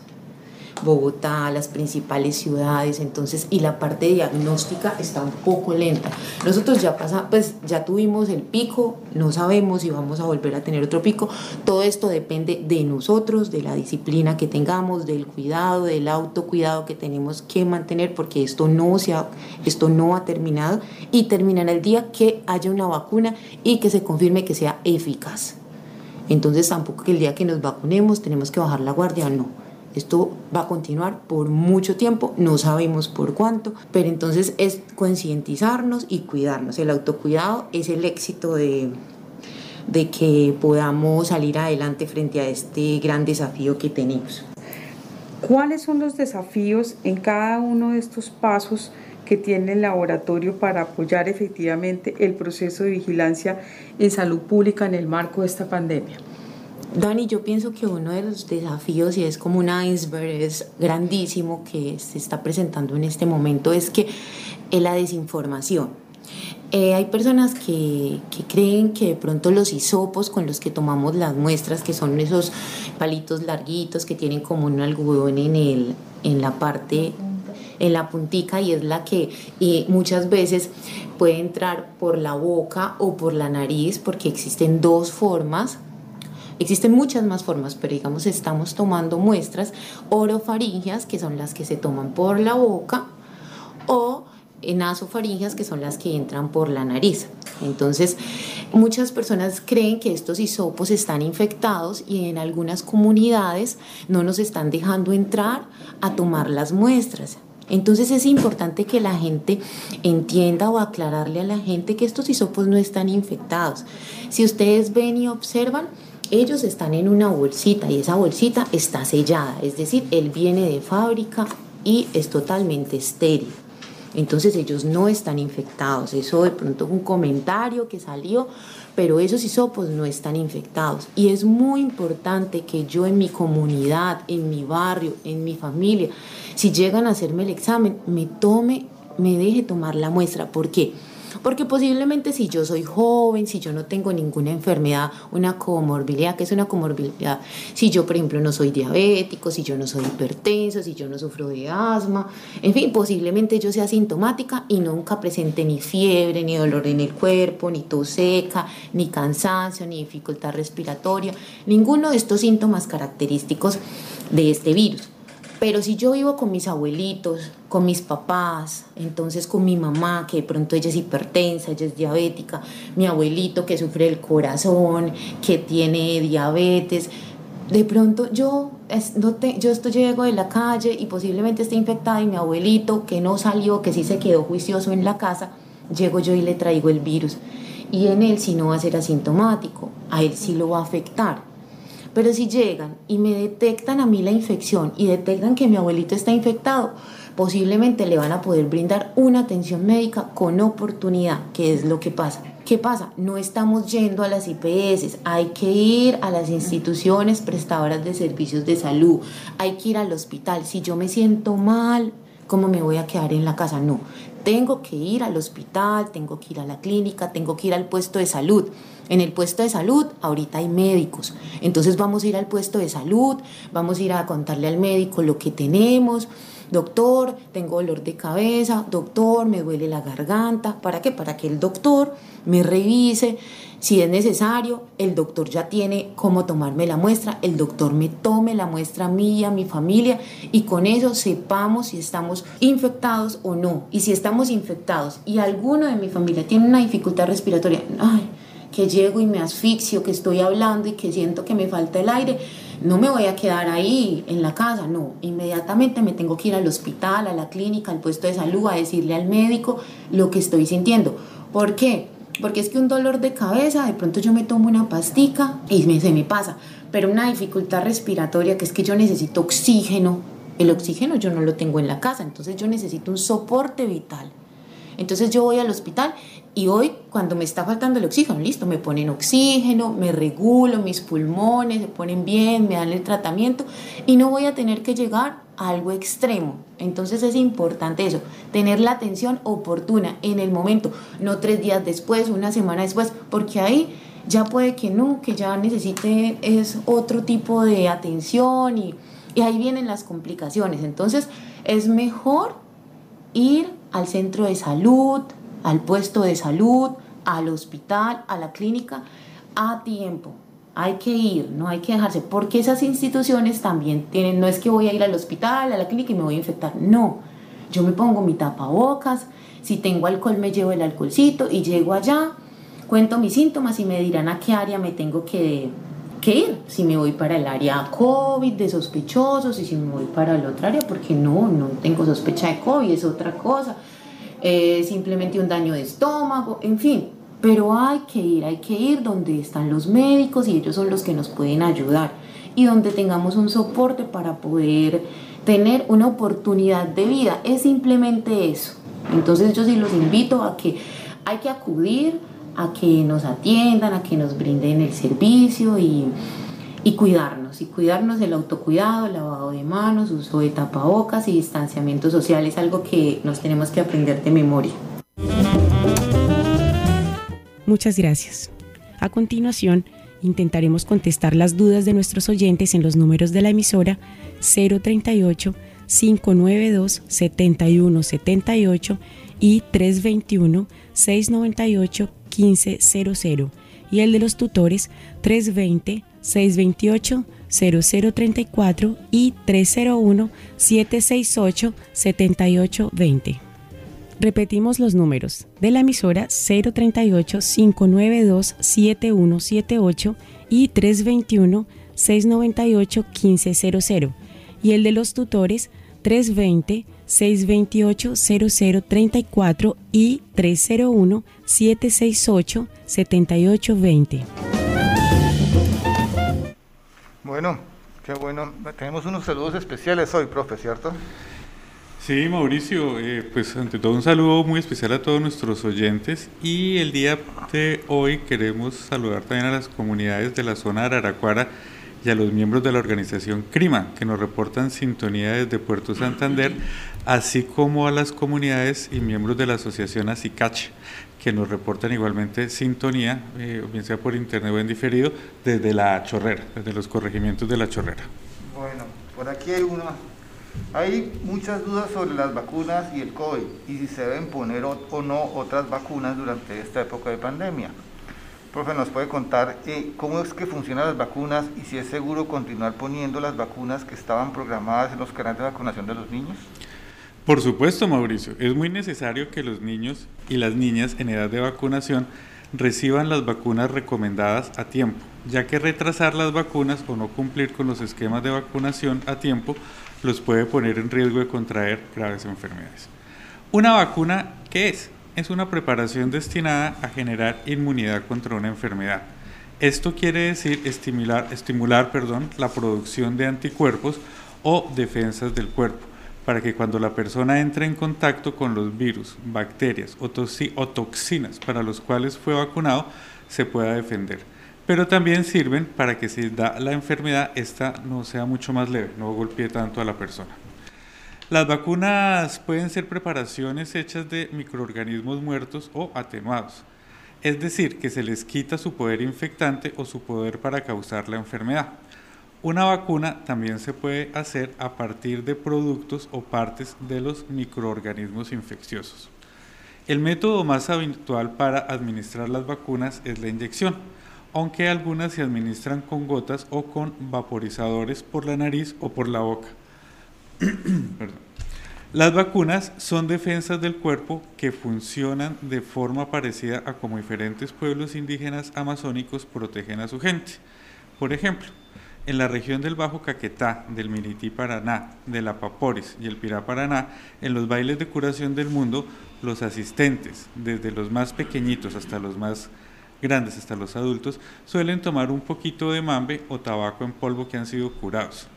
Bogotá, las principales ciudades, entonces, y la parte diagnóstica está un poco lenta. Nosotros ya pasa, pues ya tuvimos el pico, no sabemos si vamos a volver a tener otro pico. Todo esto depende de nosotros, de la disciplina que tengamos, del cuidado, del autocuidado que tenemos que mantener, porque esto no se ha, esto no ha terminado y terminará el día que haya una vacuna y que se confirme que sea eficaz. Entonces tampoco que el día que nos vacunemos tenemos que bajar la guardia, no esto va a continuar por mucho tiempo, no sabemos por cuánto, pero entonces es concientizarnos y cuidarnos. El autocuidado es el éxito de, de que podamos salir adelante frente a este gran desafío que tenemos. ¿Cuáles son los desafíos en cada uno de estos pasos que tiene el laboratorio para apoyar efectivamente el proceso de vigilancia en salud pública en el marco de esta pandemia? Dani, yo pienso que uno de los desafíos, y es como un iceberg, es grandísimo que se está presentando en este momento, es que es la desinformación. Eh, hay personas que, que, creen que de pronto los hisopos con los que tomamos las muestras, que son esos palitos larguitos que tienen como un algodón en, el, en la parte en la puntica y es la que muchas veces puede entrar por la boca o por la nariz porque existen dos formas Existen muchas más formas, pero digamos estamos tomando muestras orofaringias, que son las que se toman por la boca, o nasofaringias, que son las que entran por la nariz. Entonces, muchas personas creen que estos hisopos están infectados y en algunas comunidades no nos están dejando entrar a tomar las muestras. Entonces es importante que la gente entienda o aclararle a la gente que estos hisopos no están infectados. Si ustedes ven y observan, ellos están en una bolsita y esa bolsita está sellada, es decir, él viene de fábrica y es totalmente estéril. Entonces ellos no están infectados. Eso de pronto es un comentario que salió, pero esos hisopos no están infectados. Y es muy importante que yo en mi comunidad, en mi barrio, en mi familia, si llegan a hacerme el examen, me tome, me deje tomar la muestra. ¿Por qué? Porque posiblemente si yo soy joven, si yo no tengo ninguna enfermedad, una comorbilidad, que es una comorbilidad, si yo por ejemplo no soy diabético, si yo no soy hipertenso, si yo no sufro de asma, en fin, posiblemente yo sea sintomática y nunca presente ni fiebre, ni dolor en el cuerpo, ni tos seca, ni cansancio, ni dificultad respiratoria, ninguno de estos síntomas característicos de este virus. Pero si yo vivo con mis abuelitos, con mis papás, entonces con mi mamá, que de pronto ella es hipertensa, ella es diabética, mi abuelito que sufre el corazón, que tiene diabetes, de pronto yo, no te, yo esto llego de la calle y posiblemente esté infectada y mi abuelito que no salió, que sí se quedó juicioso en la casa, llego yo y le traigo el virus. Y en él sí no va a ser asintomático, a él sí lo va a afectar. Pero si llegan y me detectan a mí la infección y detectan que mi abuelito está infectado, posiblemente le van a poder brindar una atención médica con oportunidad, que es lo que pasa. ¿Qué pasa? No estamos yendo a las IPS, hay que ir a las instituciones prestadoras de servicios de salud, hay que ir al hospital. Si yo me siento mal, ¿cómo me voy a quedar en la casa? No, tengo que ir al hospital, tengo que ir a la clínica, tengo que ir al puesto de salud. En el puesto de salud ahorita hay médicos, entonces vamos a ir al puesto de salud, vamos a ir a contarle al médico lo que tenemos. Doctor, tengo dolor de cabeza, doctor, me duele la garganta. ¿Para qué? Para que el doctor me revise Si es necesario, el doctor ya tiene cómo tomarme la muestra, el doctor me tome la muestra a mí y a mi familia y con eso sepamos si estamos infectados o no. Y si estamos infectados y alguno de mi familia tiene una dificultad respiratoria, ay, que llego y me asfixio, que estoy hablando y que siento que me falta el aire, no me voy a quedar ahí en la casa, no, inmediatamente me tengo que ir al hospital, a la clínica, al puesto de salud, a decirle al médico lo que estoy sintiendo. ¿Por qué? Porque es que un dolor de cabeza, de pronto yo me tomo una pastica y se me pasa, pero una dificultad respiratoria que es que yo necesito oxígeno, el oxígeno yo no lo tengo en la casa, entonces yo necesito un soporte vital. Entonces yo voy al hospital y hoy cuando me está faltando el oxígeno, listo, me ponen oxígeno, me regulo, mis pulmones se ponen bien, me dan el tratamiento y no voy a tener que llegar a algo extremo. Entonces es importante eso, tener la atención oportuna en el momento, no tres días después, una semana después, porque ahí ya puede que no, que ya necesite es otro tipo de atención y, y ahí vienen las complicaciones. Entonces es mejor ir al centro de salud, al puesto de salud, al hospital, a la clínica, a tiempo. Hay que ir, no hay que dejarse, porque esas instituciones también tienen, no es que voy a ir al hospital, a la clínica y me voy a infectar, no. Yo me pongo mi tapabocas, si tengo alcohol me llevo el alcoholcito y llego allá, cuento mis síntomas y me dirán a qué área me tengo que, ir. Si me voy para el área COVID de sospechosos y si me voy para la otra área, porque no, no tengo sospecha de COVID, es otra cosa. Simplemente un daño de estómago, en fin. Pero hay que ir, hay que ir donde están los médicos y ellos son los que nos pueden ayudar y donde tengamos un soporte para poder tener una oportunidad de vida. Es simplemente eso. Entonces yo sí los invito a que hay que acudir a que nos atiendan, a que nos brinden el servicio y, y cuidarnos, y cuidarnos del autocuidado, lavado de manos, uso de tapabocas y distanciamiento social es algo que nos tenemos que aprender de memoria. Muchas gracias. A continuación, intentaremos contestar las dudas de nuestros oyentes en los números de la emisora 038 592 7178 y 321 698 1500 y el de los tutores 320 628 0034 y 301 768 7820. Repetimos los números de la emisora 038 592 7178 y 321 698 1500 y el de los tutores 320 628-0034 y 301-768-7820. Bueno, qué bueno. Tenemos unos saludos especiales hoy, profe, ¿cierto? Sí, Mauricio, eh, pues ante todo un saludo muy especial a todos nuestros oyentes y el día de hoy queremos saludar también a las comunidades de la zona de Araraquara y a los miembros de la organización CRIMA que nos reportan sintonía desde Puerto Santander, así como a las comunidades y miembros de la asociación ASICACH que nos reportan igualmente sintonía, eh, bien sea por internet o en diferido, desde la chorrera, desde los corregimientos de la chorrera. Bueno, por aquí hay una. Hay muchas dudas sobre las vacunas y el COVID y si se deben poner o no otras vacunas durante esta época de pandemia. Profe, ¿nos puede contar eh, cómo es que funcionan las vacunas y si es seguro continuar poniendo las vacunas que estaban programadas en los canales de vacunación de los niños? Por supuesto, Mauricio. Es muy necesario que los niños y las niñas en edad de vacunación reciban las vacunas recomendadas a tiempo, ya que retrasar las vacunas o no cumplir con los esquemas de vacunación a tiempo los puede poner en riesgo de contraer graves enfermedades. ¿Una vacuna qué es? es una preparación destinada a generar inmunidad contra una enfermedad. Esto quiere decir estimular, estimular perdón, la producción de anticuerpos o defensas del cuerpo, para que cuando la persona entre en contacto con los virus, bacterias o, toxinas para los cuales fue vacunado, se pueda defender. Pero también sirven para que si da la enfermedad, esta no sea mucho más leve, no golpee tanto a la persona. Las vacunas pueden ser preparaciones hechas de microorganismos muertos o atenuados, es decir, que se les quita su poder infectante o su poder para causar la enfermedad. Una vacuna también se puede hacer a partir de productos o partes de los microorganismos infecciosos. El método más habitual para administrar las vacunas es la inyección, aunque algunas se administran con gotas o con vaporizadores por la nariz o por la boca. Las vacunas son defensas del cuerpo que funcionan de forma parecida a como diferentes pueblos indígenas amazónicos protegen a su gente. Por ejemplo, en la región del Bajo Caquetá, del Mirití Paraná, de la Paporis y el Pirá Paraná, en los bailes de curación del mundo, los asistentes, desde los más pequeñitos hasta los más grandes, hasta los adultos, suelen tomar un poquito de mambe o tabaco en polvo que han sido curados.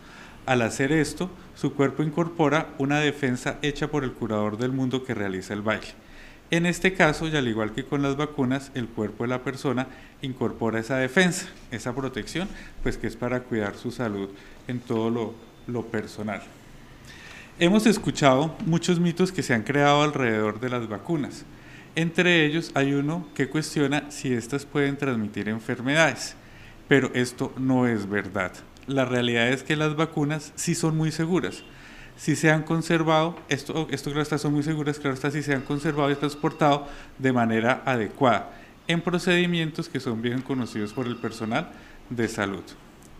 Al hacer esto, su cuerpo incorpora una defensa hecha por el curador del mundo que realiza el baile. En este caso, y al igual que con las vacunas, el cuerpo de la persona incorpora esa defensa, esa protección, pues que es para cuidar su salud en todo lo, lo personal. Hemos escuchado muchos mitos que se han creado alrededor de las vacunas. Entre ellos hay uno que cuestiona si éstas pueden transmitir enfermedades, pero esto no es verdad. La realidad es que las vacunas sí son muy seguras si se han conservado, esto, esto claro está, son muy seguras, claro está, si se han conservado y transportado de manera adecuada, en procedimientos que son bien conocidos por el personal de salud.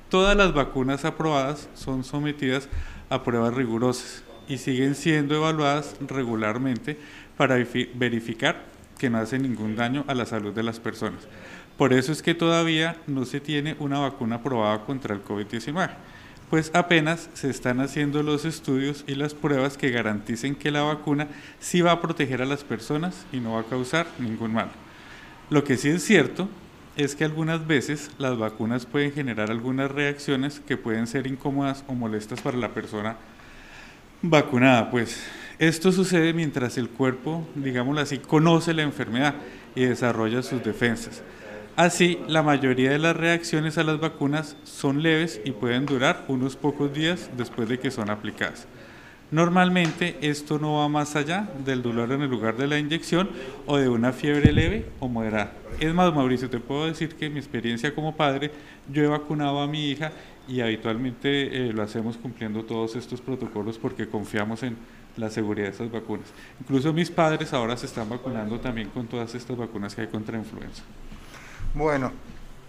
Todas las vacunas aprobadas son sometidas a pruebas rigurosas y siguen siendo evaluadas regularmente para verificar que no hacen ningún daño a la salud de las personas. Por eso es que todavía no se tiene una vacuna aprobada contra el COVID-19 pues apenas se están haciendo los estudios y las pruebas que garanticen que la vacuna sí va a proteger a las personas y no va a causar ningún mal. Lo que sí es cierto es que algunas veces las vacunas pueden generar algunas reacciones que pueden ser incómodas o molestas para la persona vacunada. Pues esto sucede mientras el cuerpo, digámoslo así, conoce la enfermedad y desarrolla sus defensas. Así, la mayoría de las reacciones a las vacunas son leves y pueden durar unos pocos días después de que son aplicadas. Normalmente esto no va más allá del dolor en el lugar de la inyección o de una fiebre leve o moderada. Es más, Mauricio, te puedo decir que mi experiencia como padre, yo he vacunado a mi hija y habitualmente eh, lo hacemos cumpliendo todos estos protocolos porque confiamos en la seguridad de estas vacunas. Incluso mis padres ahora se están vacunando también con todas estas vacunas que hay contra influenza. Bueno,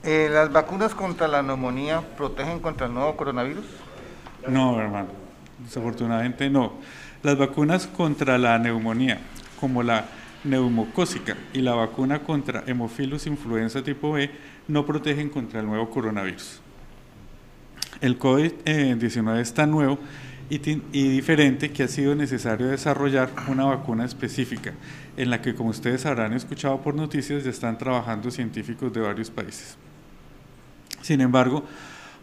eh, ¿las vacunas contra la neumonía protegen contra el nuevo coronavirus? No, hermano, desafortunadamente no. Las vacunas contra la neumonía, como la neumocócica y la vacuna contra hemofilus influenza tipo B, no protegen contra el nuevo coronavirus. El COVID-19 es tan nuevo y, y diferente que ha sido necesario desarrollar una vacuna específica en la que, como ustedes habrán escuchado por noticias, ya están trabajando científicos de varios países. Sin embargo,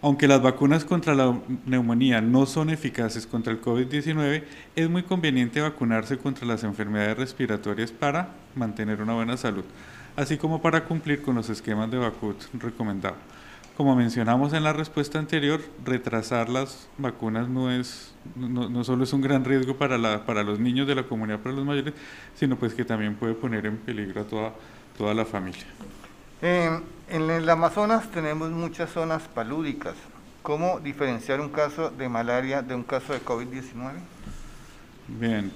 aunque las vacunas contra la neumonía no son eficaces contra el COVID-19, es muy conveniente vacunarse contra las enfermedades respiratorias para mantener una buena salud, así como para cumplir con los esquemas de vacunas recomendados. Como mencionamos en la respuesta anterior, retrasar las vacunas no es no, no, solo es un gran riesgo para, la, para los niños de la comunidad, para los mayores, sino pues que también puede poner en peligro a toda, toda la familia. en el Amazonas tenemos muchas zonas palúdicas. ¿Cómo diferenciar un caso de malaria de un caso de COVID-19? Bien,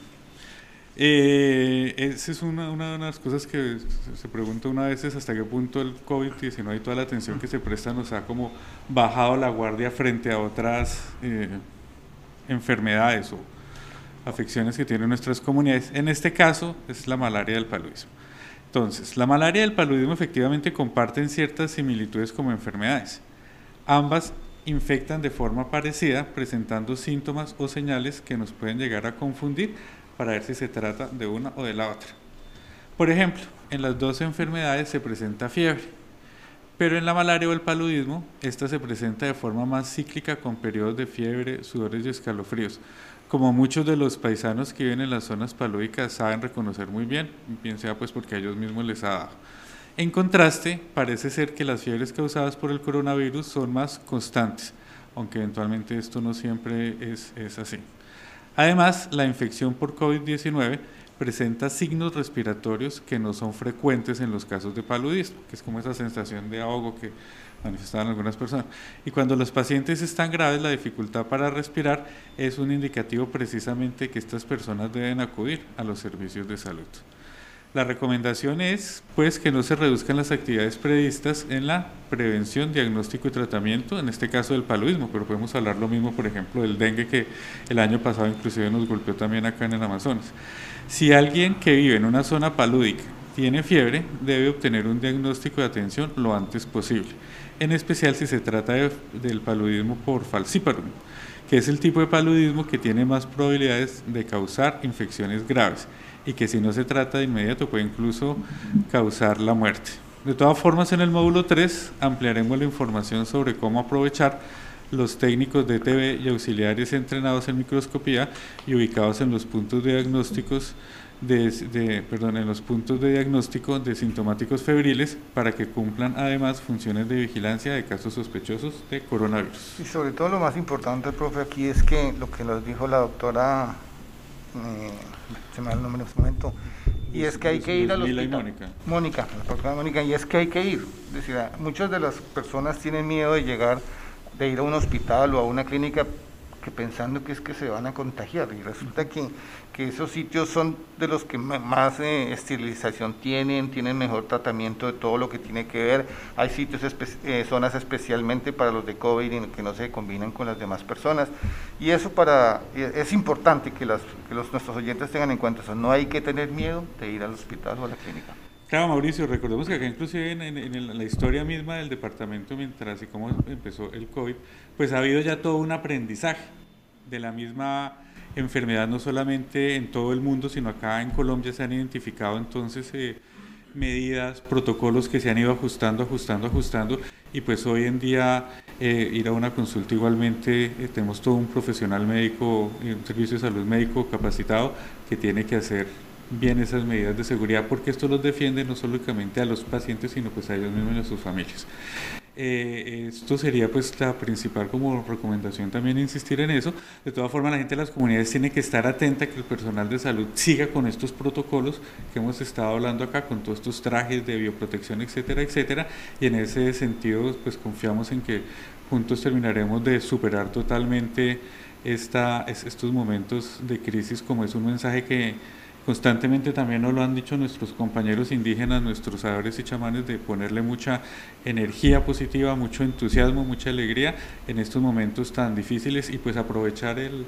eh, esa es una, una, de las cosas que se, pregunta una vez hasta qué punto el COVID-19 y toda la atención que se presta nos ha como bajado la guardia frente a otras eh, enfermedades o afecciones que tienen nuestras comunidades. En este caso es la malaria del paludismo. Entonces, la malaria y el paludismo efectivamente comparten ciertas similitudes como enfermedades. Ambas infectan de forma parecida, presentando síntomas o señales que nos pueden llegar a confundir para ver si se trata de una o de la otra. Por ejemplo, en las dos enfermedades se presenta fiebre, pero en la malaria o el paludismo, esta se presenta de forma más cíclica con periodos de fiebre, sudores y escalofríos. Como muchos de los paisanos que viven en las zonas palúdicas saben reconocer muy bien, bien sea pues porque a ellos mismos les ha dado. En contraste, parece ser que las fiebres causadas por el coronavirus son más constantes, aunque eventualmente esto no siempre es, es así. Además, la infección por COVID-19 presenta signos respiratorios que no son frecuentes en los casos de paludismo, que es como esa sensación de ahogo que manifestaban algunas personas. Y cuando los pacientes están graves, la dificultad para respirar es un indicativo precisamente que estas personas deben acudir a los servicios de salud. La recomendación es pues que no se reduzcan las actividades previstas en la prevención, diagnóstico y tratamiento, en este caso del paludismo, pero podemos hablar lo mismo, por ejemplo, del dengue que el año pasado inclusive nos golpeó también acá en el Amazonas. Si alguien que vive en una zona palúdica tiene fiebre, debe obtener un diagnóstico de atención lo antes posible, en especial si se trata del paludismo por falciparum, que es el tipo de paludismo que tiene más probabilidades de causar infecciones graves y que si no se trata de inmediato puede incluso causar la muerte. De todas formas, en el módulo 3 ampliaremos la información sobre cómo aprovechar los técnicos de TV y auxiliares entrenados en microscopía y ubicados en los puntos de diagnósticos de, perdón, en los puntos de diagnóstico de sintomáticos febriles para que cumplan además funciones de vigilancia de casos sospechosos de coronavirus. Y sobre todo lo más importante, profe, aquí es que lo que nos dijo la doctora eh, se me da el nombre en este momento, y es que hay que ir a los Mónica. Mónica, la Mónica, y es que hay que ir. Es decir, muchas de las personas tienen miedo de llegar, de ir a un hospital o a una clínica que pensando que es que se van a contagiar y resulta que, que esos sitios son de los que más eh, esterilización tienen, tienen mejor tratamiento de todo lo que tiene que ver, hay sitios, eh, zonas especialmente para los de COVID y que no se combinan con las demás personas. Y eso para, es importante que, las, que los, nuestros oyentes tengan en cuenta eso, no hay que tener miedo de ir al hospital o a la clínica. Claro, Mauricio, recordemos que acá inclusive en, la historia misma del departamento, mientras y cómo empezó el COVID, pues ha habido ya todo un aprendizaje de la misma enfermedad, no solamente en todo el mundo, sino acá en Colombia se han identificado entonces eh, medidas, protocolos que se han ido ajustando, ajustando, ajustando, y pues hoy en día eh, ir a una consulta igualmente, eh, tenemos todo un profesional médico, un servicio de salud médico capacitado que tiene que hacer bien esas medidas de seguridad porque esto los defiende no solamente a los pacientes sino pues a ellos mismos y a sus familias. Eh, esto sería pues la principal como recomendación también insistir en eso. De todas formas la gente de las comunidades tiene que estar atenta que el personal de salud siga con estos protocolos que hemos estado hablando acá, con todos estos trajes de bioprotección, etcétera, etcétera. Y en ese sentido pues confiamos en que juntos terminaremos de superar totalmente esta, estos momentos de crisis como es un mensaje que Constantemente también nos lo han dicho nuestros compañeros indígenas, nuestros sabores y chamanes, de ponerle mucha energía positiva, mucho entusiasmo, mucha alegría en estos momentos tan difíciles y pues aprovechar el,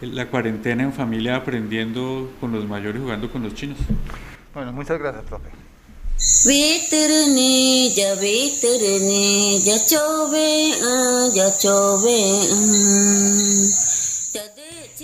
la cuarentena en familia aprendiendo con los mayores, jugando con los chinos. Bueno, muchas gracias, profe.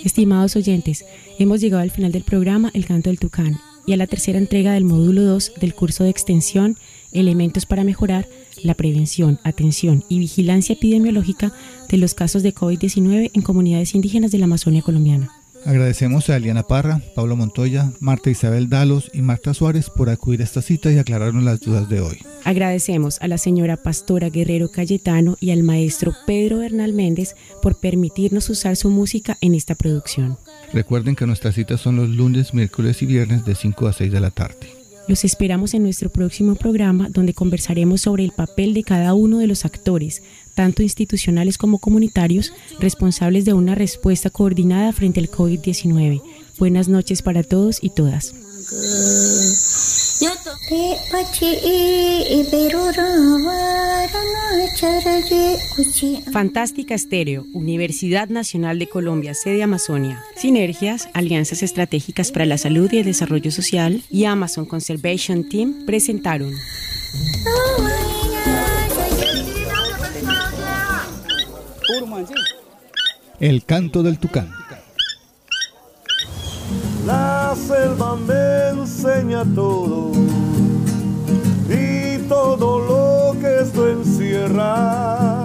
Estimados oyentes, hemos llegado al final del programa El Canto del Tucán y a la tercera entrega del módulo 2 del curso de extensión Elementos para mejorar la prevención, atención y vigilancia epidemiológica de los casos de COVID-19 en comunidades indígenas de la Amazonia colombiana. Agradecemos a Eliana Parra, Pablo Montoya, Marta Isabel Dalos y Marta Suárez por acudir a esta cita y aclararnos las dudas de hoy. Agradecemos a la señora Pastora Guerrero Cayetano y al maestro Pedro Bernal Méndez por permitirnos usar su música en esta producción. Recuerden que nuestras citas son los lunes, miércoles y viernes de 5 a 6 de la tarde. Los esperamos en nuestro próximo programa donde conversaremos sobre el papel de cada uno de los actores, tanto institucionales como comunitarios, responsables de una respuesta coordinada frente al COVID-19. Buenas noches para todos y todas. Fantástica Estéreo, Universidad Nacional de Colombia, sede Amazonia. Sinergias, Alianzas Estratégicas para la Salud y el Desarrollo Social y Amazon Conservation Team presentaron. El canto del tucán. La selva me enseña todo y todo lo que esto encierra.